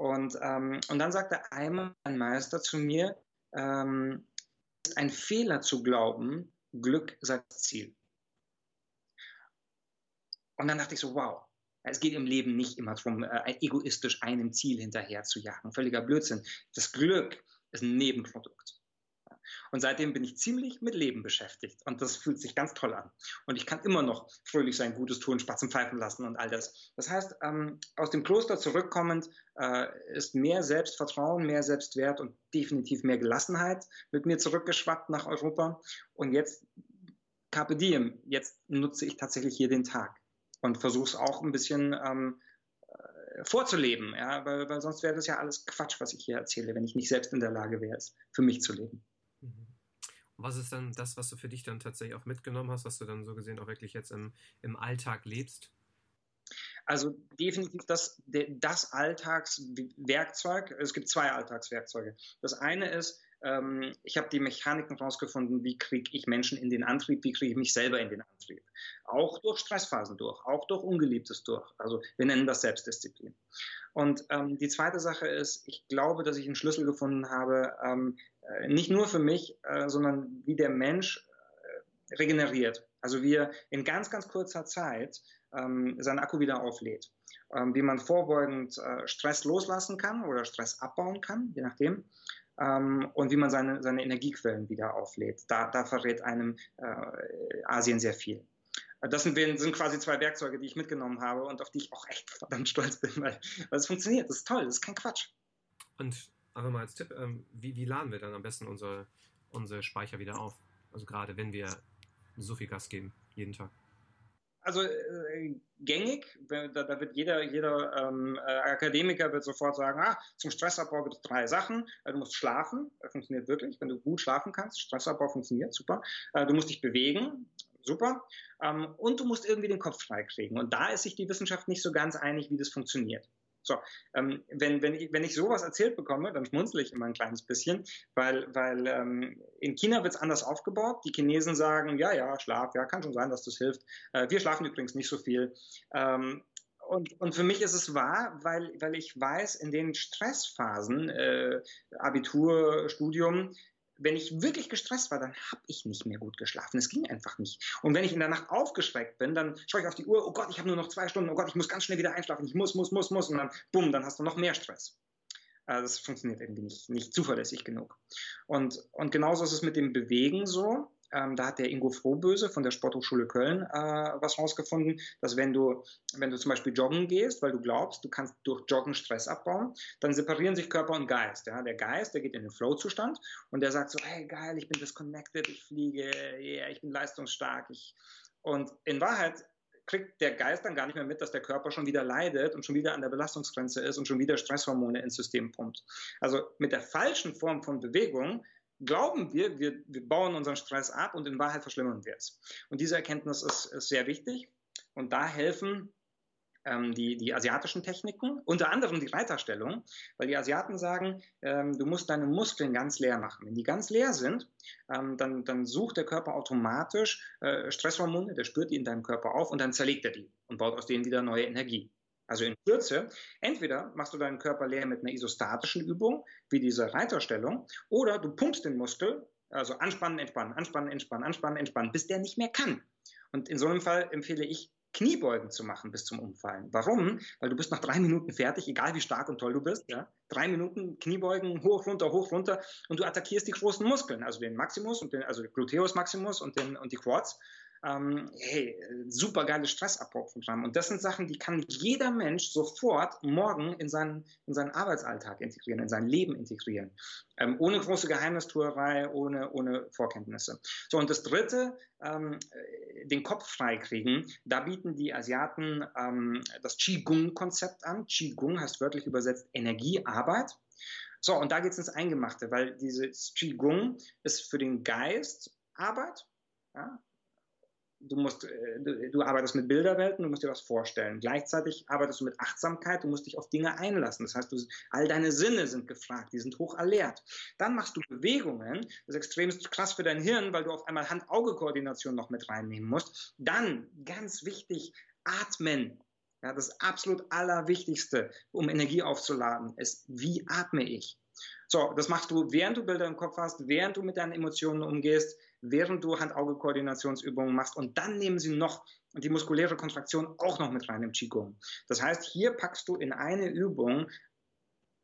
Und, ähm, und dann sagte einmal ein Meister zu mir, ähm, ist ein Fehler zu glauben, Glück sei das Ziel. Und dann dachte ich so, wow, es geht im Leben nicht immer darum, äh, egoistisch einem Ziel hinterher zu jagen. Völliger Blödsinn. Das Glück ist ein Nebenprodukt. Und seitdem bin ich ziemlich mit Leben beschäftigt. Und das fühlt sich ganz toll an. Und ich kann immer noch fröhlich sein, Gutes tun, Spatzen pfeifen lassen und all das. Das heißt, ähm, aus dem Kloster zurückkommend äh, ist mehr Selbstvertrauen, mehr Selbstwert und definitiv mehr Gelassenheit mit mir zurückgeschwappt nach Europa. Und jetzt, Carpe Diem, jetzt nutze ich tatsächlich hier den Tag und versuche es auch ein bisschen ähm, äh, vorzuleben, ja, weil, weil sonst wäre das ja alles Quatsch, was ich hier erzähle, wenn ich nicht selbst in der Lage wäre, es für mich zu leben. Was ist dann das, was du für dich dann tatsächlich auch mitgenommen hast, was du dann so gesehen auch wirklich jetzt im, im Alltag lebst? Also definitiv das, das Alltagswerkzeug. Es gibt zwei Alltagswerkzeuge. Das eine ist, ähm, ich habe die Mechaniken rausgefunden, wie kriege ich Menschen in den Antrieb, wie kriege ich mich selber in den Antrieb. Auch durch Stressphasen durch, auch durch Ungeliebtes durch. Also wir nennen das Selbstdisziplin. Und ähm, die zweite Sache ist, ich glaube, dass ich einen Schlüssel gefunden habe, ähm, äh, nicht nur für mich, äh, sondern wie der Mensch äh, regeneriert. Also wie er in ganz, ganz kurzer Zeit ähm, seinen Akku wieder auflädt. Ähm, wie man vorbeugend äh, Stress loslassen kann oder Stress abbauen kann, je nachdem ähm, und wie man seine, seine Energiequellen wieder auflädt. Da, da verrät einem äh, Asien sehr viel. Das sind, sind, quasi zwei Werkzeuge, die ich mitgenommen habe und auf die ich auch echt verdammt stolz bin, weil, weil es funktioniert. Das ist toll, das ist kein Quatsch. Und einfach mal als Tipp, ähm, wie, wie, laden wir dann am besten unsere, unsere Speicher wieder auf? Also gerade wenn wir so viel Gas geben, jeden Tag also äh, gängig, da, da, wird jeder, jeder ähm, äh, Akademiker wird sofort sagen, ah, zum Stressabbau gibt es drei Sachen. Äh, du musst schlafen, das funktioniert wirklich, wenn du gut schlafen kannst. Stressabbau funktioniert, super. Äh, du musst dich bewegen, super. Ähm, und du musst irgendwie den Kopf freikriegen. Und da ist sich die Wissenschaft nicht so ganz einig, wie das funktioniert. So, ähm, wenn, wenn, ich, wenn ich sowas erzählt bekomme, dann schmunzle ich immer ein kleines bisschen, weil, weil ähm, in China wird es anders aufgebaut. Die Chinesen sagen, ja, ja, Schlaf, ja, kann schon sein, dass das hilft. Äh, wir schlafen übrigens nicht so viel. Ähm, und, und für mich ist es wahr, weil, weil ich weiß, in den Stressphasen, äh, Abitur, Studium, wenn ich wirklich gestresst war, dann habe ich nicht mehr gut geschlafen. Es ging einfach nicht. Und wenn ich in der Nacht aufgeschreckt bin, dann schaue ich auf die Uhr, oh Gott, ich habe nur noch zwei Stunden, oh Gott, ich muss ganz schnell wieder einschlafen, ich muss, muss, muss, muss. Und dann, bumm, dann hast du noch mehr Stress. Also das funktioniert irgendwie nicht, nicht zuverlässig genug. Und, und genauso ist es mit dem Bewegen so. Ähm, da hat der Ingo Frohböse von der Sporthochschule Köln äh, was rausgefunden, dass wenn du, wenn du zum Beispiel joggen gehst, weil du glaubst, du kannst durch Joggen Stress abbauen, dann separieren sich Körper und Geist. Ja? Der Geist, der geht in den Flow-Zustand und der sagt so, hey geil, ich bin disconnected, ich fliege, yeah, ich bin leistungsstark. Ich... Und in Wahrheit kriegt der Geist dann gar nicht mehr mit, dass der Körper schon wieder leidet und schon wieder an der Belastungsgrenze ist und schon wieder Stresshormone ins System pumpt. Also mit der falschen Form von Bewegung glauben wir, wir, wir bauen unseren Stress ab und in Wahrheit verschlimmern wir es. Und diese Erkenntnis ist, ist sehr wichtig und da helfen ähm, die, die asiatischen Techniken, unter anderem die Reiterstellung, weil die Asiaten sagen, ähm, du musst deine Muskeln ganz leer machen. Wenn die ganz leer sind, ähm, dann, dann sucht der Körper automatisch äh, Stresshormone, der spürt die in deinem Körper auf und dann zerlegt er die und baut aus denen wieder neue Energie. Also in Kürze, entweder machst du deinen Körper leer mit einer isostatischen Übung, wie diese Reiterstellung, oder du pumpst den Muskel, also anspannen, entspannen, anspannen, entspannen, anspannen, entspannen, bis der nicht mehr kann. Und in so einem Fall empfehle ich Kniebeugen zu machen bis zum Umfallen. Warum? Weil du bist nach drei Minuten fertig, egal wie stark und toll du bist. Ja? Drei Minuten Kniebeugen, hoch, runter, hoch, runter und du attackierst die großen Muskeln, also den Maximus und den, also Gluteus Maximus und, den, und die Quads ähm, hey, super geiles Stressabbauprogramm. Und das sind Sachen, die kann jeder Mensch sofort morgen in seinen, in seinen Arbeitsalltag integrieren, in sein Leben integrieren. Ähm, ohne große Geheimnistuerei, ohne, ohne Vorkenntnisse. So, und das dritte, ähm, den Kopf freikriegen, da bieten die Asiaten ähm, das Qigong-Konzept an. Qigong heißt wörtlich übersetzt Energiearbeit. So, und da geht es ins Eingemachte, weil dieses Qigong ist für den Geist Arbeit, ja, du musst, äh, du, du, arbeitest mit Bilderwelten, du musst dir was vorstellen. Gleichzeitig arbeitest du mit Achtsamkeit, du musst dich auf Dinge einlassen. Das heißt, du, all deine Sinne sind gefragt, die sind hoch alert. Dann machst du Bewegungen, das ist extrem krass für dein Hirn, weil du auf einmal Hand-Auge-Koordination noch mit reinnehmen musst. Dann, ganz wichtig, atmen. Ja, das absolut Allerwichtigste, um Energie aufzuladen, ist, wie atme ich? So, das machst du, während du Bilder im Kopf hast, während du mit deinen Emotionen umgehst, während du Hand-Auge-Koordinationsübungen machst. Und dann nehmen sie noch die muskuläre Kontraktion auch noch mit rein im Qigong. Das heißt, hier packst du in eine Übung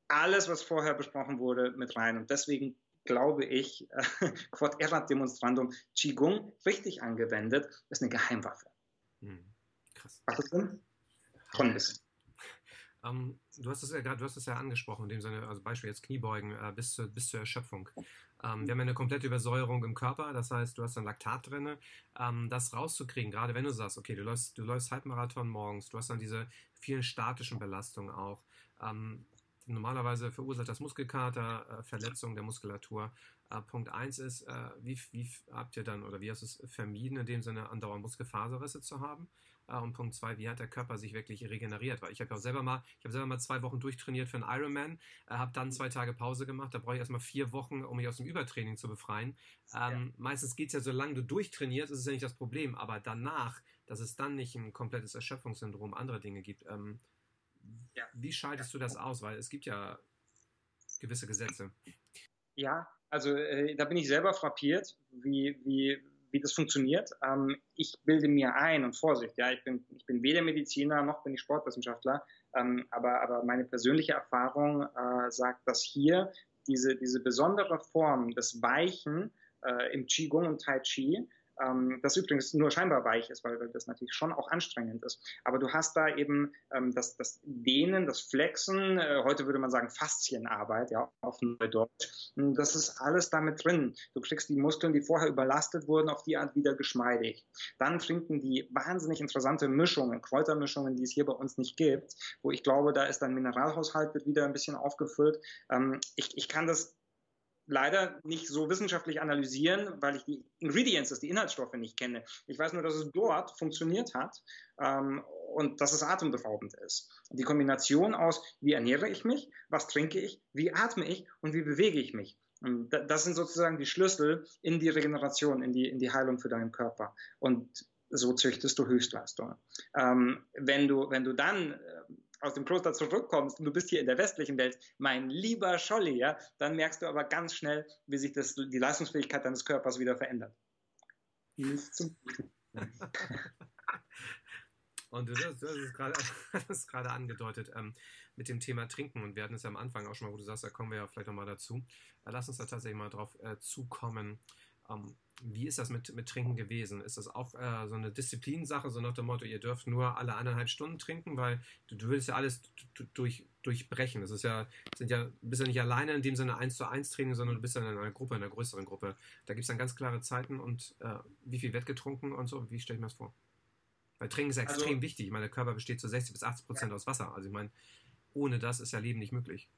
alles, was vorher besprochen wurde, mit rein. Und deswegen glaube ich, äh, Quod erat demonstrandum, Qigong richtig angewendet, ist eine Geheimwaffe. Hm, krass. Macht das Sinn? Schon ein bisschen. Ähm, du hast es ja gerade, du hast es ja angesprochen, in dem Sinne, also Beispiel jetzt Kniebeugen äh, bis, zur, bis zur Erschöpfung. Ähm, wir haben eine komplette Übersäuerung im Körper, das heißt, du hast dann Laktat drin. Ähm, das rauszukriegen, gerade wenn du sagst, okay, du läufst, du läufst Halbmarathon morgens, du hast dann diese vielen statischen Belastungen auch. Ähm, normalerweise verursacht das Muskelkater, äh, Verletzung der Muskulatur. Äh, Punkt 1 ist, äh, wie, wie habt ihr dann oder wie hast du es vermieden, in dem Sinne andauernd Muskelfaserrisse zu haben? Äh, und Punkt zwei, wie hat der Körper sich wirklich regeneriert? Weil ich habe ja auch selber mal, ich habe selber mal zwei Wochen durchtrainiert für einen Ironman, äh, habe dann zwei Tage Pause gemacht. Da brauche ich erstmal vier Wochen, um mich aus dem Übertraining zu befreien. Ähm, ja. Meistens geht es ja, solange du durchtrainierst, ist es ja nicht das Problem. Aber danach, dass es dann nicht ein komplettes Erschöpfungssyndrom, andere Dinge gibt. Ähm, ja. Wie schaltest du das aus? Weil es gibt ja gewisse Gesetze. Ja, also äh, da bin ich selber frappiert, wie, wie, wie das funktioniert. Ähm, ich bilde mir ein und Vorsicht, ja, ich bin, ich bin weder Mediziner noch bin ich Sportwissenschaftler, ähm, aber, aber meine persönliche Erfahrung äh, sagt, dass hier diese, diese besondere Form des Weichen äh, im Qigong und Tai Chi ähm, das übrigens nur scheinbar weich ist, weil, weil, das natürlich schon auch anstrengend ist. Aber du hast da eben ähm, das, das Dehnen, das Flexen, äh, heute würde man sagen Faszienarbeit, ja, auf Neudeutsch. Das ist alles damit drin. Du kriegst die Muskeln, die vorher überlastet wurden, auf die Art wieder geschmeidig. Dann trinken die wahnsinnig interessante Mischungen, Kräutermischungen, die es hier bei uns nicht gibt, wo ich glaube, da ist dein Mineralhaushalt wird wieder ein bisschen aufgefüllt. Ähm, ich, ich kann das leider nicht so wissenschaftlich analysieren, weil ich die Ingredients, die Inhaltsstoffe nicht kenne. Ich weiß nur, dass es dort funktioniert hat ähm, und dass es atemberaubend ist. Die Kombination aus, wie ernähre ich mich, was trinke ich, wie atme ich und wie bewege ich mich. Und das sind sozusagen die Schlüssel in die Regeneration, in die, in die Heilung für deinen Körper. Und so züchtest du Höchstleistungen. Ähm, wenn, du, wenn du dann aus dem Kloster zurückkommst und du bist hier in der westlichen Welt, mein lieber Scholli, ja, dann merkst du aber ganz schnell, wie sich das, die Leistungsfähigkeit deines Körpers wieder verändert. Nicht zum Und du, hast, du hast es gerade angedeutet ähm, mit dem Thema Trinken. Und wir hatten es ja am Anfang auch schon mal, wo du sagst, da kommen wir ja vielleicht nochmal dazu. Äh, lass uns da tatsächlich mal drauf äh, zukommen. Ähm, wie ist das mit, mit Trinken gewesen? Ist das auch äh, so eine Disziplinsache, so nach dem Motto, ihr dürft nur alle eineinhalb Stunden trinken, weil du, du willst ja alles durch, durchbrechen. Das ist ja, sind ja, bist ja nicht alleine in dem Sinne eins zu eins Training, sondern du bist ja in einer Gruppe, in einer größeren Gruppe. Da gibt es dann ganz klare Zeiten und äh, wie viel wird getrunken und so. Wie stelle ich mir das vor? Weil Trinken ist ja also, extrem wichtig. Ich meine, der Körper besteht zu 60 bis 80 Prozent ja. aus Wasser. Also ich meine, ohne das ist ja Leben nicht möglich.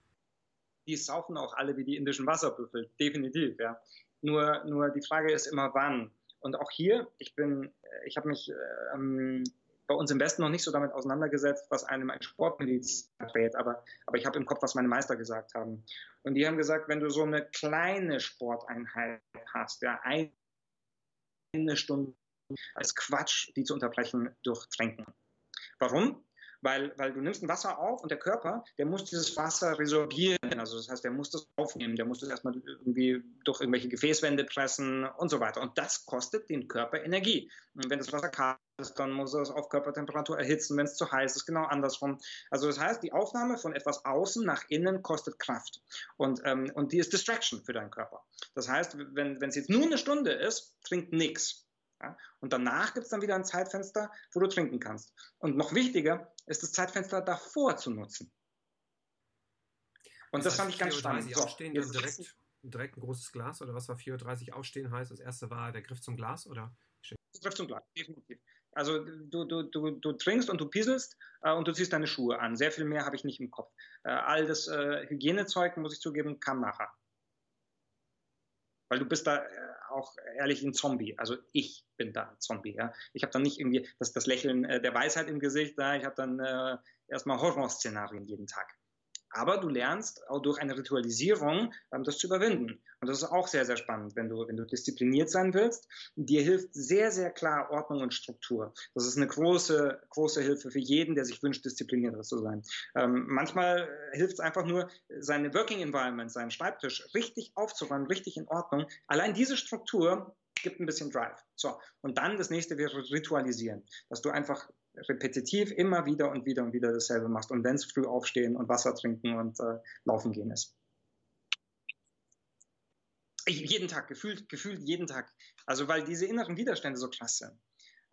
Die saufen auch alle wie die indischen Wasserbüffel, definitiv, ja. Nur, nur die Frage ist immer wann. Und auch hier, ich bin, ich habe mich ähm, bei uns im Westen noch nicht so damit auseinandergesetzt, was einem ein Sportmediziner rät, aber, aber ich habe im Kopf, was meine Meister gesagt haben. Und die haben gesagt, wenn du so eine kleine Sporteinheit hast, ja, eine Stunde als Quatsch, die zu unterbrechen durch Trinken. Warum? Weil, weil du nimmst ein Wasser auf und der Körper, der muss dieses Wasser resorbieren. Also das heißt, der muss das aufnehmen, der muss das erstmal irgendwie durch irgendwelche Gefäßwände pressen und so weiter. Und das kostet den Körper Energie. Und wenn das Wasser kalt ist, dann muss er es auf Körpertemperatur erhitzen. Wenn es zu heiß ist, genau andersrum. Also das heißt, die Aufnahme von etwas außen nach innen kostet Kraft. Und, ähm, und die ist Distraction für deinen Körper. Das heißt, wenn es jetzt nur eine Stunde ist, trinkt nichts. Ja? Und danach gibt es dann wieder ein Zeitfenster, wo du trinken kannst. Und noch wichtiger ist das Zeitfenster davor zu nutzen. Und das, das fand ich ganz spannend. So, aufstehen, dann direkt, direkt ein großes Glas oder was war 4.30 Uhr aufstehen heißt? Das erste war der Griff zum Glas oder? Griff zum Glas, definitiv. Also du, du, du, du trinkst und du pieselst äh, und du ziehst deine Schuhe an. Sehr viel mehr habe ich nicht im Kopf. Äh, all das äh, Hygienezeug, muss ich zugeben, kam nachher. Weil du bist da äh, auch ehrlich ein Zombie. Also ich bin da ein Zombie. Ja. Ich habe dann nicht irgendwie das, das Lächeln äh, der Weisheit im Gesicht. Ja. Ich habe dann äh, erstmal Horrorszenarien jeden Tag. Aber du lernst auch durch eine Ritualisierung ähm, das zu überwinden. Und das ist auch sehr, sehr spannend, wenn du, wenn du diszipliniert sein willst. Dir hilft sehr, sehr klar Ordnung und Struktur. Das ist eine große, große Hilfe für jeden, der sich wünscht, disziplinierter zu sein. Ähm, manchmal hilft es einfach nur, seine Working Environment, seinen Schreibtisch richtig aufzuräumen, richtig in Ordnung. Allein diese Struktur gibt ein bisschen Drive. So. Und dann das nächste wäre Ritualisieren. Dass du einfach repetitiv immer wieder und wieder und wieder dasselbe machst. Und wenn es früh aufstehen und Wasser trinken und äh, laufen gehen ist. Ich, jeden Tag, gefühlt, gefühlt jeden Tag. Also weil diese inneren Widerstände so krass sind.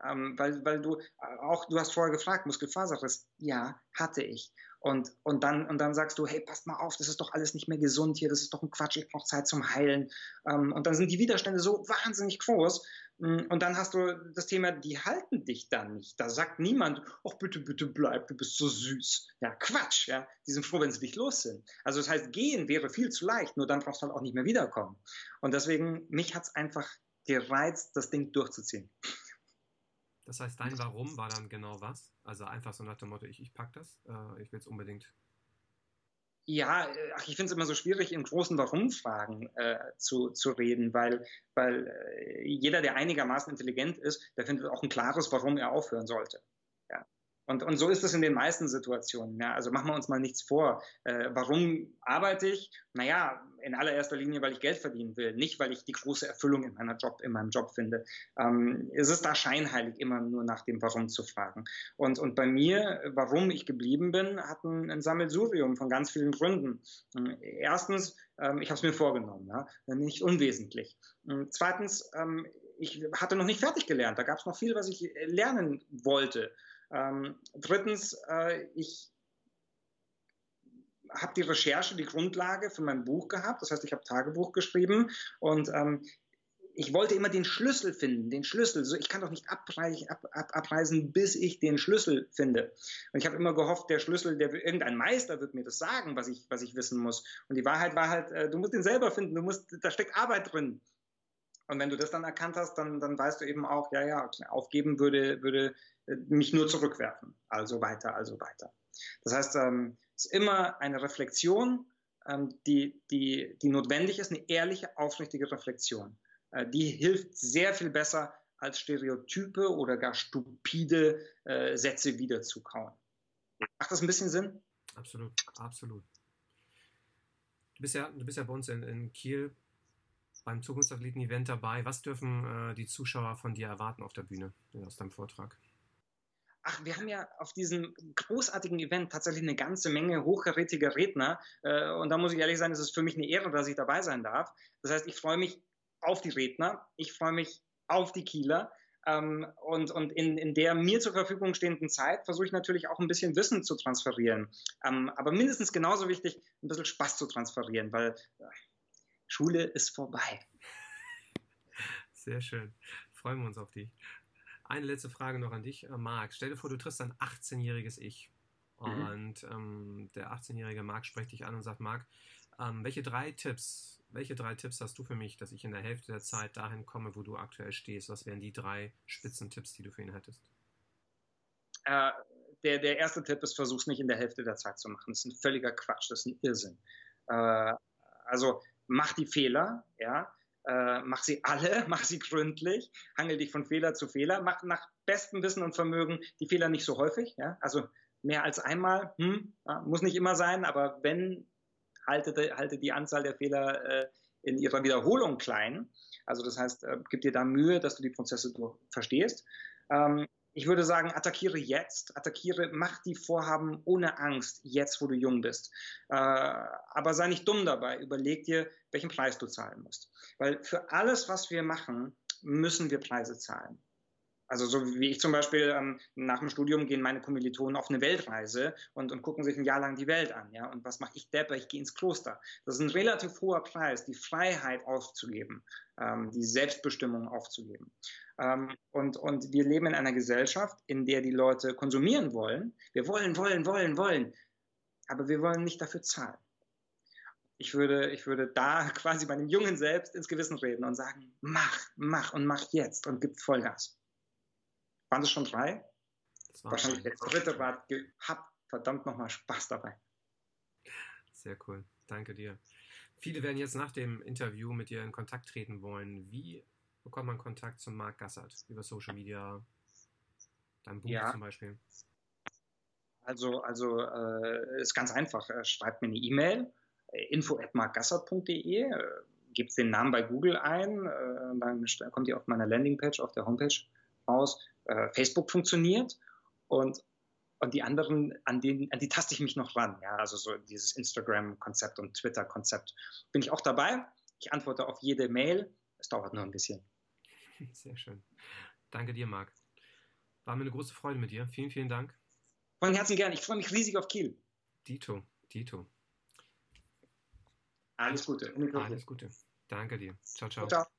Ähm, weil, weil du äh, auch, du hast vorher gefragt, Muskelfaserriss. Ja, hatte ich. Und, und, dann, und dann sagst du, hey, passt mal auf, das ist doch alles nicht mehr gesund hier, das ist doch ein Quatsch, ich brauche Zeit zum Heilen. Ähm, und dann sind die Widerstände so wahnsinnig groß. Mm, und dann hast du das Thema, die halten dich dann nicht. Da sagt niemand, ach bitte, bitte bleib, du bist so süß. Ja, Quatsch, ja. Die sind froh, wenn sie dich los sind. Also das heißt, gehen wäre viel zu leicht, nur dann brauchst du halt auch nicht mehr wiederkommen. Und deswegen, mich hat es einfach gereizt, das Ding durchzuziehen. Das heißt, dein Warum war dann genau was? Also einfach so nach dem Motto, ich, ich pack das, äh, ich will es unbedingt. Ja, äh, ach, ich finde es immer so schwierig, in großen Warum-Fragen äh, zu, zu reden, weil, weil äh, jeder, der einigermaßen intelligent ist, der findet auch ein klares, warum er aufhören sollte. Und, und so ist es in den meisten Situationen. Ja. Also machen wir uns mal nichts vor. Äh, warum arbeite ich? Naja, in allererster Linie, weil ich Geld verdienen will, nicht weil ich die große Erfüllung in, meiner Job, in meinem Job finde. Ähm, es ist da scheinheilig, immer nur nach dem Warum zu fragen. Und, und bei mir, warum ich geblieben bin, hat ein, ein Sammelsurium von ganz vielen Gründen. Erstens, ähm, ich habe es mir vorgenommen, ja, nicht unwesentlich. Zweitens, ähm, ich hatte noch nicht fertig gelernt. Da gab es noch viel, was ich lernen wollte. Ähm, drittens, äh, ich habe die Recherche, die Grundlage für mein Buch gehabt. Das heißt, ich habe Tagebuch geschrieben und ähm, ich wollte immer den Schlüssel finden, den Schlüssel. So, ich kann doch nicht abreisen, ab, ab, abreisen, bis ich den Schlüssel finde. Und ich habe immer gehofft, der Schlüssel, der irgendein Meister wird mir das sagen, was ich, was ich wissen muss. Und die Wahrheit war halt, äh, du musst den selber finden. Du musst, da steckt Arbeit drin. Und wenn du das dann erkannt hast, dann, dann weißt du eben auch, ja, ja, aufgeben würde, würde mich nur zurückwerfen. Also weiter, also weiter. Das heißt, ähm, es ist immer eine Reflexion, ähm, die, die, die notwendig ist, eine ehrliche, aufrichtige Reflexion. Äh, die hilft sehr viel besser, als Stereotype oder gar stupide äh, Sätze wiederzukauen. Macht das ein bisschen Sinn? Absolut, absolut. Du bist ja, du bist ja bei uns in, in Kiel beim Zukunftsathleten-Event dabei. Was dürfen äh, die Zuschauer von dir erwarten auf der Bühne aus deinem Vortrag? Ach, wir haben ja auf diesem großartigen Event tatsächlich eine ganze Menge hochkarätiger Redner. Äh, und da muss ich ehrlich sein, es ist für mich eine Ehre, dass ich dabei sein darf. Das heißt, ich freue mich auf die Redner, ich freue mich auf die Kieler. Ähm, und und in, in der mir zur Verfügung stehenden Zeit versuche ich natürlich auch ein bisschen Wissen zu transferieren. Ähm, aber mindestens genauso wichtig, ein bisschen Spaß zu transferieren, weil äh, Schule ist vorbei. Sehr schön. Freuen wir uns auf dich. Eine letzte Frage noch an dich, äh, Marc. Stell dir vor, du triffst ein 18-jähriges Ich. Mhm. Und ähm, der 18-jährige Marc spricht dich an und sagt, Marc, ähm, welche drei Tipps, welche drei Tipps hast du für mich, dass ich in der Hälfte der Zeit dahin komme, wo du aktuell stehst? Was wären die drei Spitzentipps, die du für ihn hättest? äh, der, der erste Tipp ist, versuch's nicht in der Hälfte der Zeit zu machen. Das ist ein völliger Quatsch, das ist ein Irrsinn. Äh, also mach die Fehler, ja, äh, mach sie alle, mach sie gründlich, hangel dich von Fehler zu Fehler, mach nach bestem Wissen und Vermögen die Fehler nicht so häufig, ja, also mehr als einmal, hm, muss nicht immer sein, aber wenn, halte, halte die Anzahl der Fehler äh, in ihrer Wiederholung klein. Also das heißt, äh, gib dir da Mühe, dass du die Prozesse verstehst. Ähm, ich würde sagen, attackiere jetzt, attackiere, mach die Vorhaben ohne Angst, jetzt, wo du jung bist. Äh, aber sei nicht dumm dabei, überleg dir, welchen Preis du zahlen musst. Weil für alles, was wir machen, müssen wir Preise zahlen. Also so wie ich zum Beispiel ähm, nach dem Studium gehen meine Kommilitonen auf eine Weltreise und, und gucken sich ein Jahr lang die Welt an. Ja? Und was mache ich Depper? Ich gehe ins Kloster. Das ist ein relativ hoher Preis, die Freiheit aufzugeben, ähm, die Selbstbestimmung aufzugeben. Ähm, und, und wir leben in einer Gesellschaft, in der die Leute konsumieren wollen. Wir wollen, wollen, wollen, wollen. Aber wir wollen nicht dafür zahlen. Ich würde, ich würde da quasi bei dem Jungen selbst ins Gewissen reden und sagen, mach, mach und mach jetzt und gib Vollgas. Waren es schon drei? Wahrscheinlich der dritte war, hab verdammt nochmal Spaß dabei. Sehr cool. Danke dir. Viele werden jetzt nach dem Interview mit dir in Kontakt treten wollen. Wie bekommt man Kontakt zu Marc Gassert? Über Social Media, dein Buch ja. zum Beispiel? Also, also äh, ist ganz einfach. Schreibt mir eine E-Mail, äh, info.markgassert.de, äh, gebt den Namen bei Google ein, äh, dann kommt ihr auf meiner Landingpage auf der Homepage raus. Äh, Facebook funktioniert und und die anderen, an, denen, an die taste ich mich noch ran. Ja, also so dieses Instagram-Konzept und Twitter-Konzept bin ich auch dabei. Ich antworte auf jede Mail. Es dauert nur ein bisschen. Sehr schön. Danke dir, Marc. War mir eine große Freude mit dir. Vielen, vielen Dank. Von Herzen gern. Ich freue mich riesig auf Kiel. Dito, Dito. Alles Gute. Alles Gute. Danke dir. Ciao, ciao. ciao.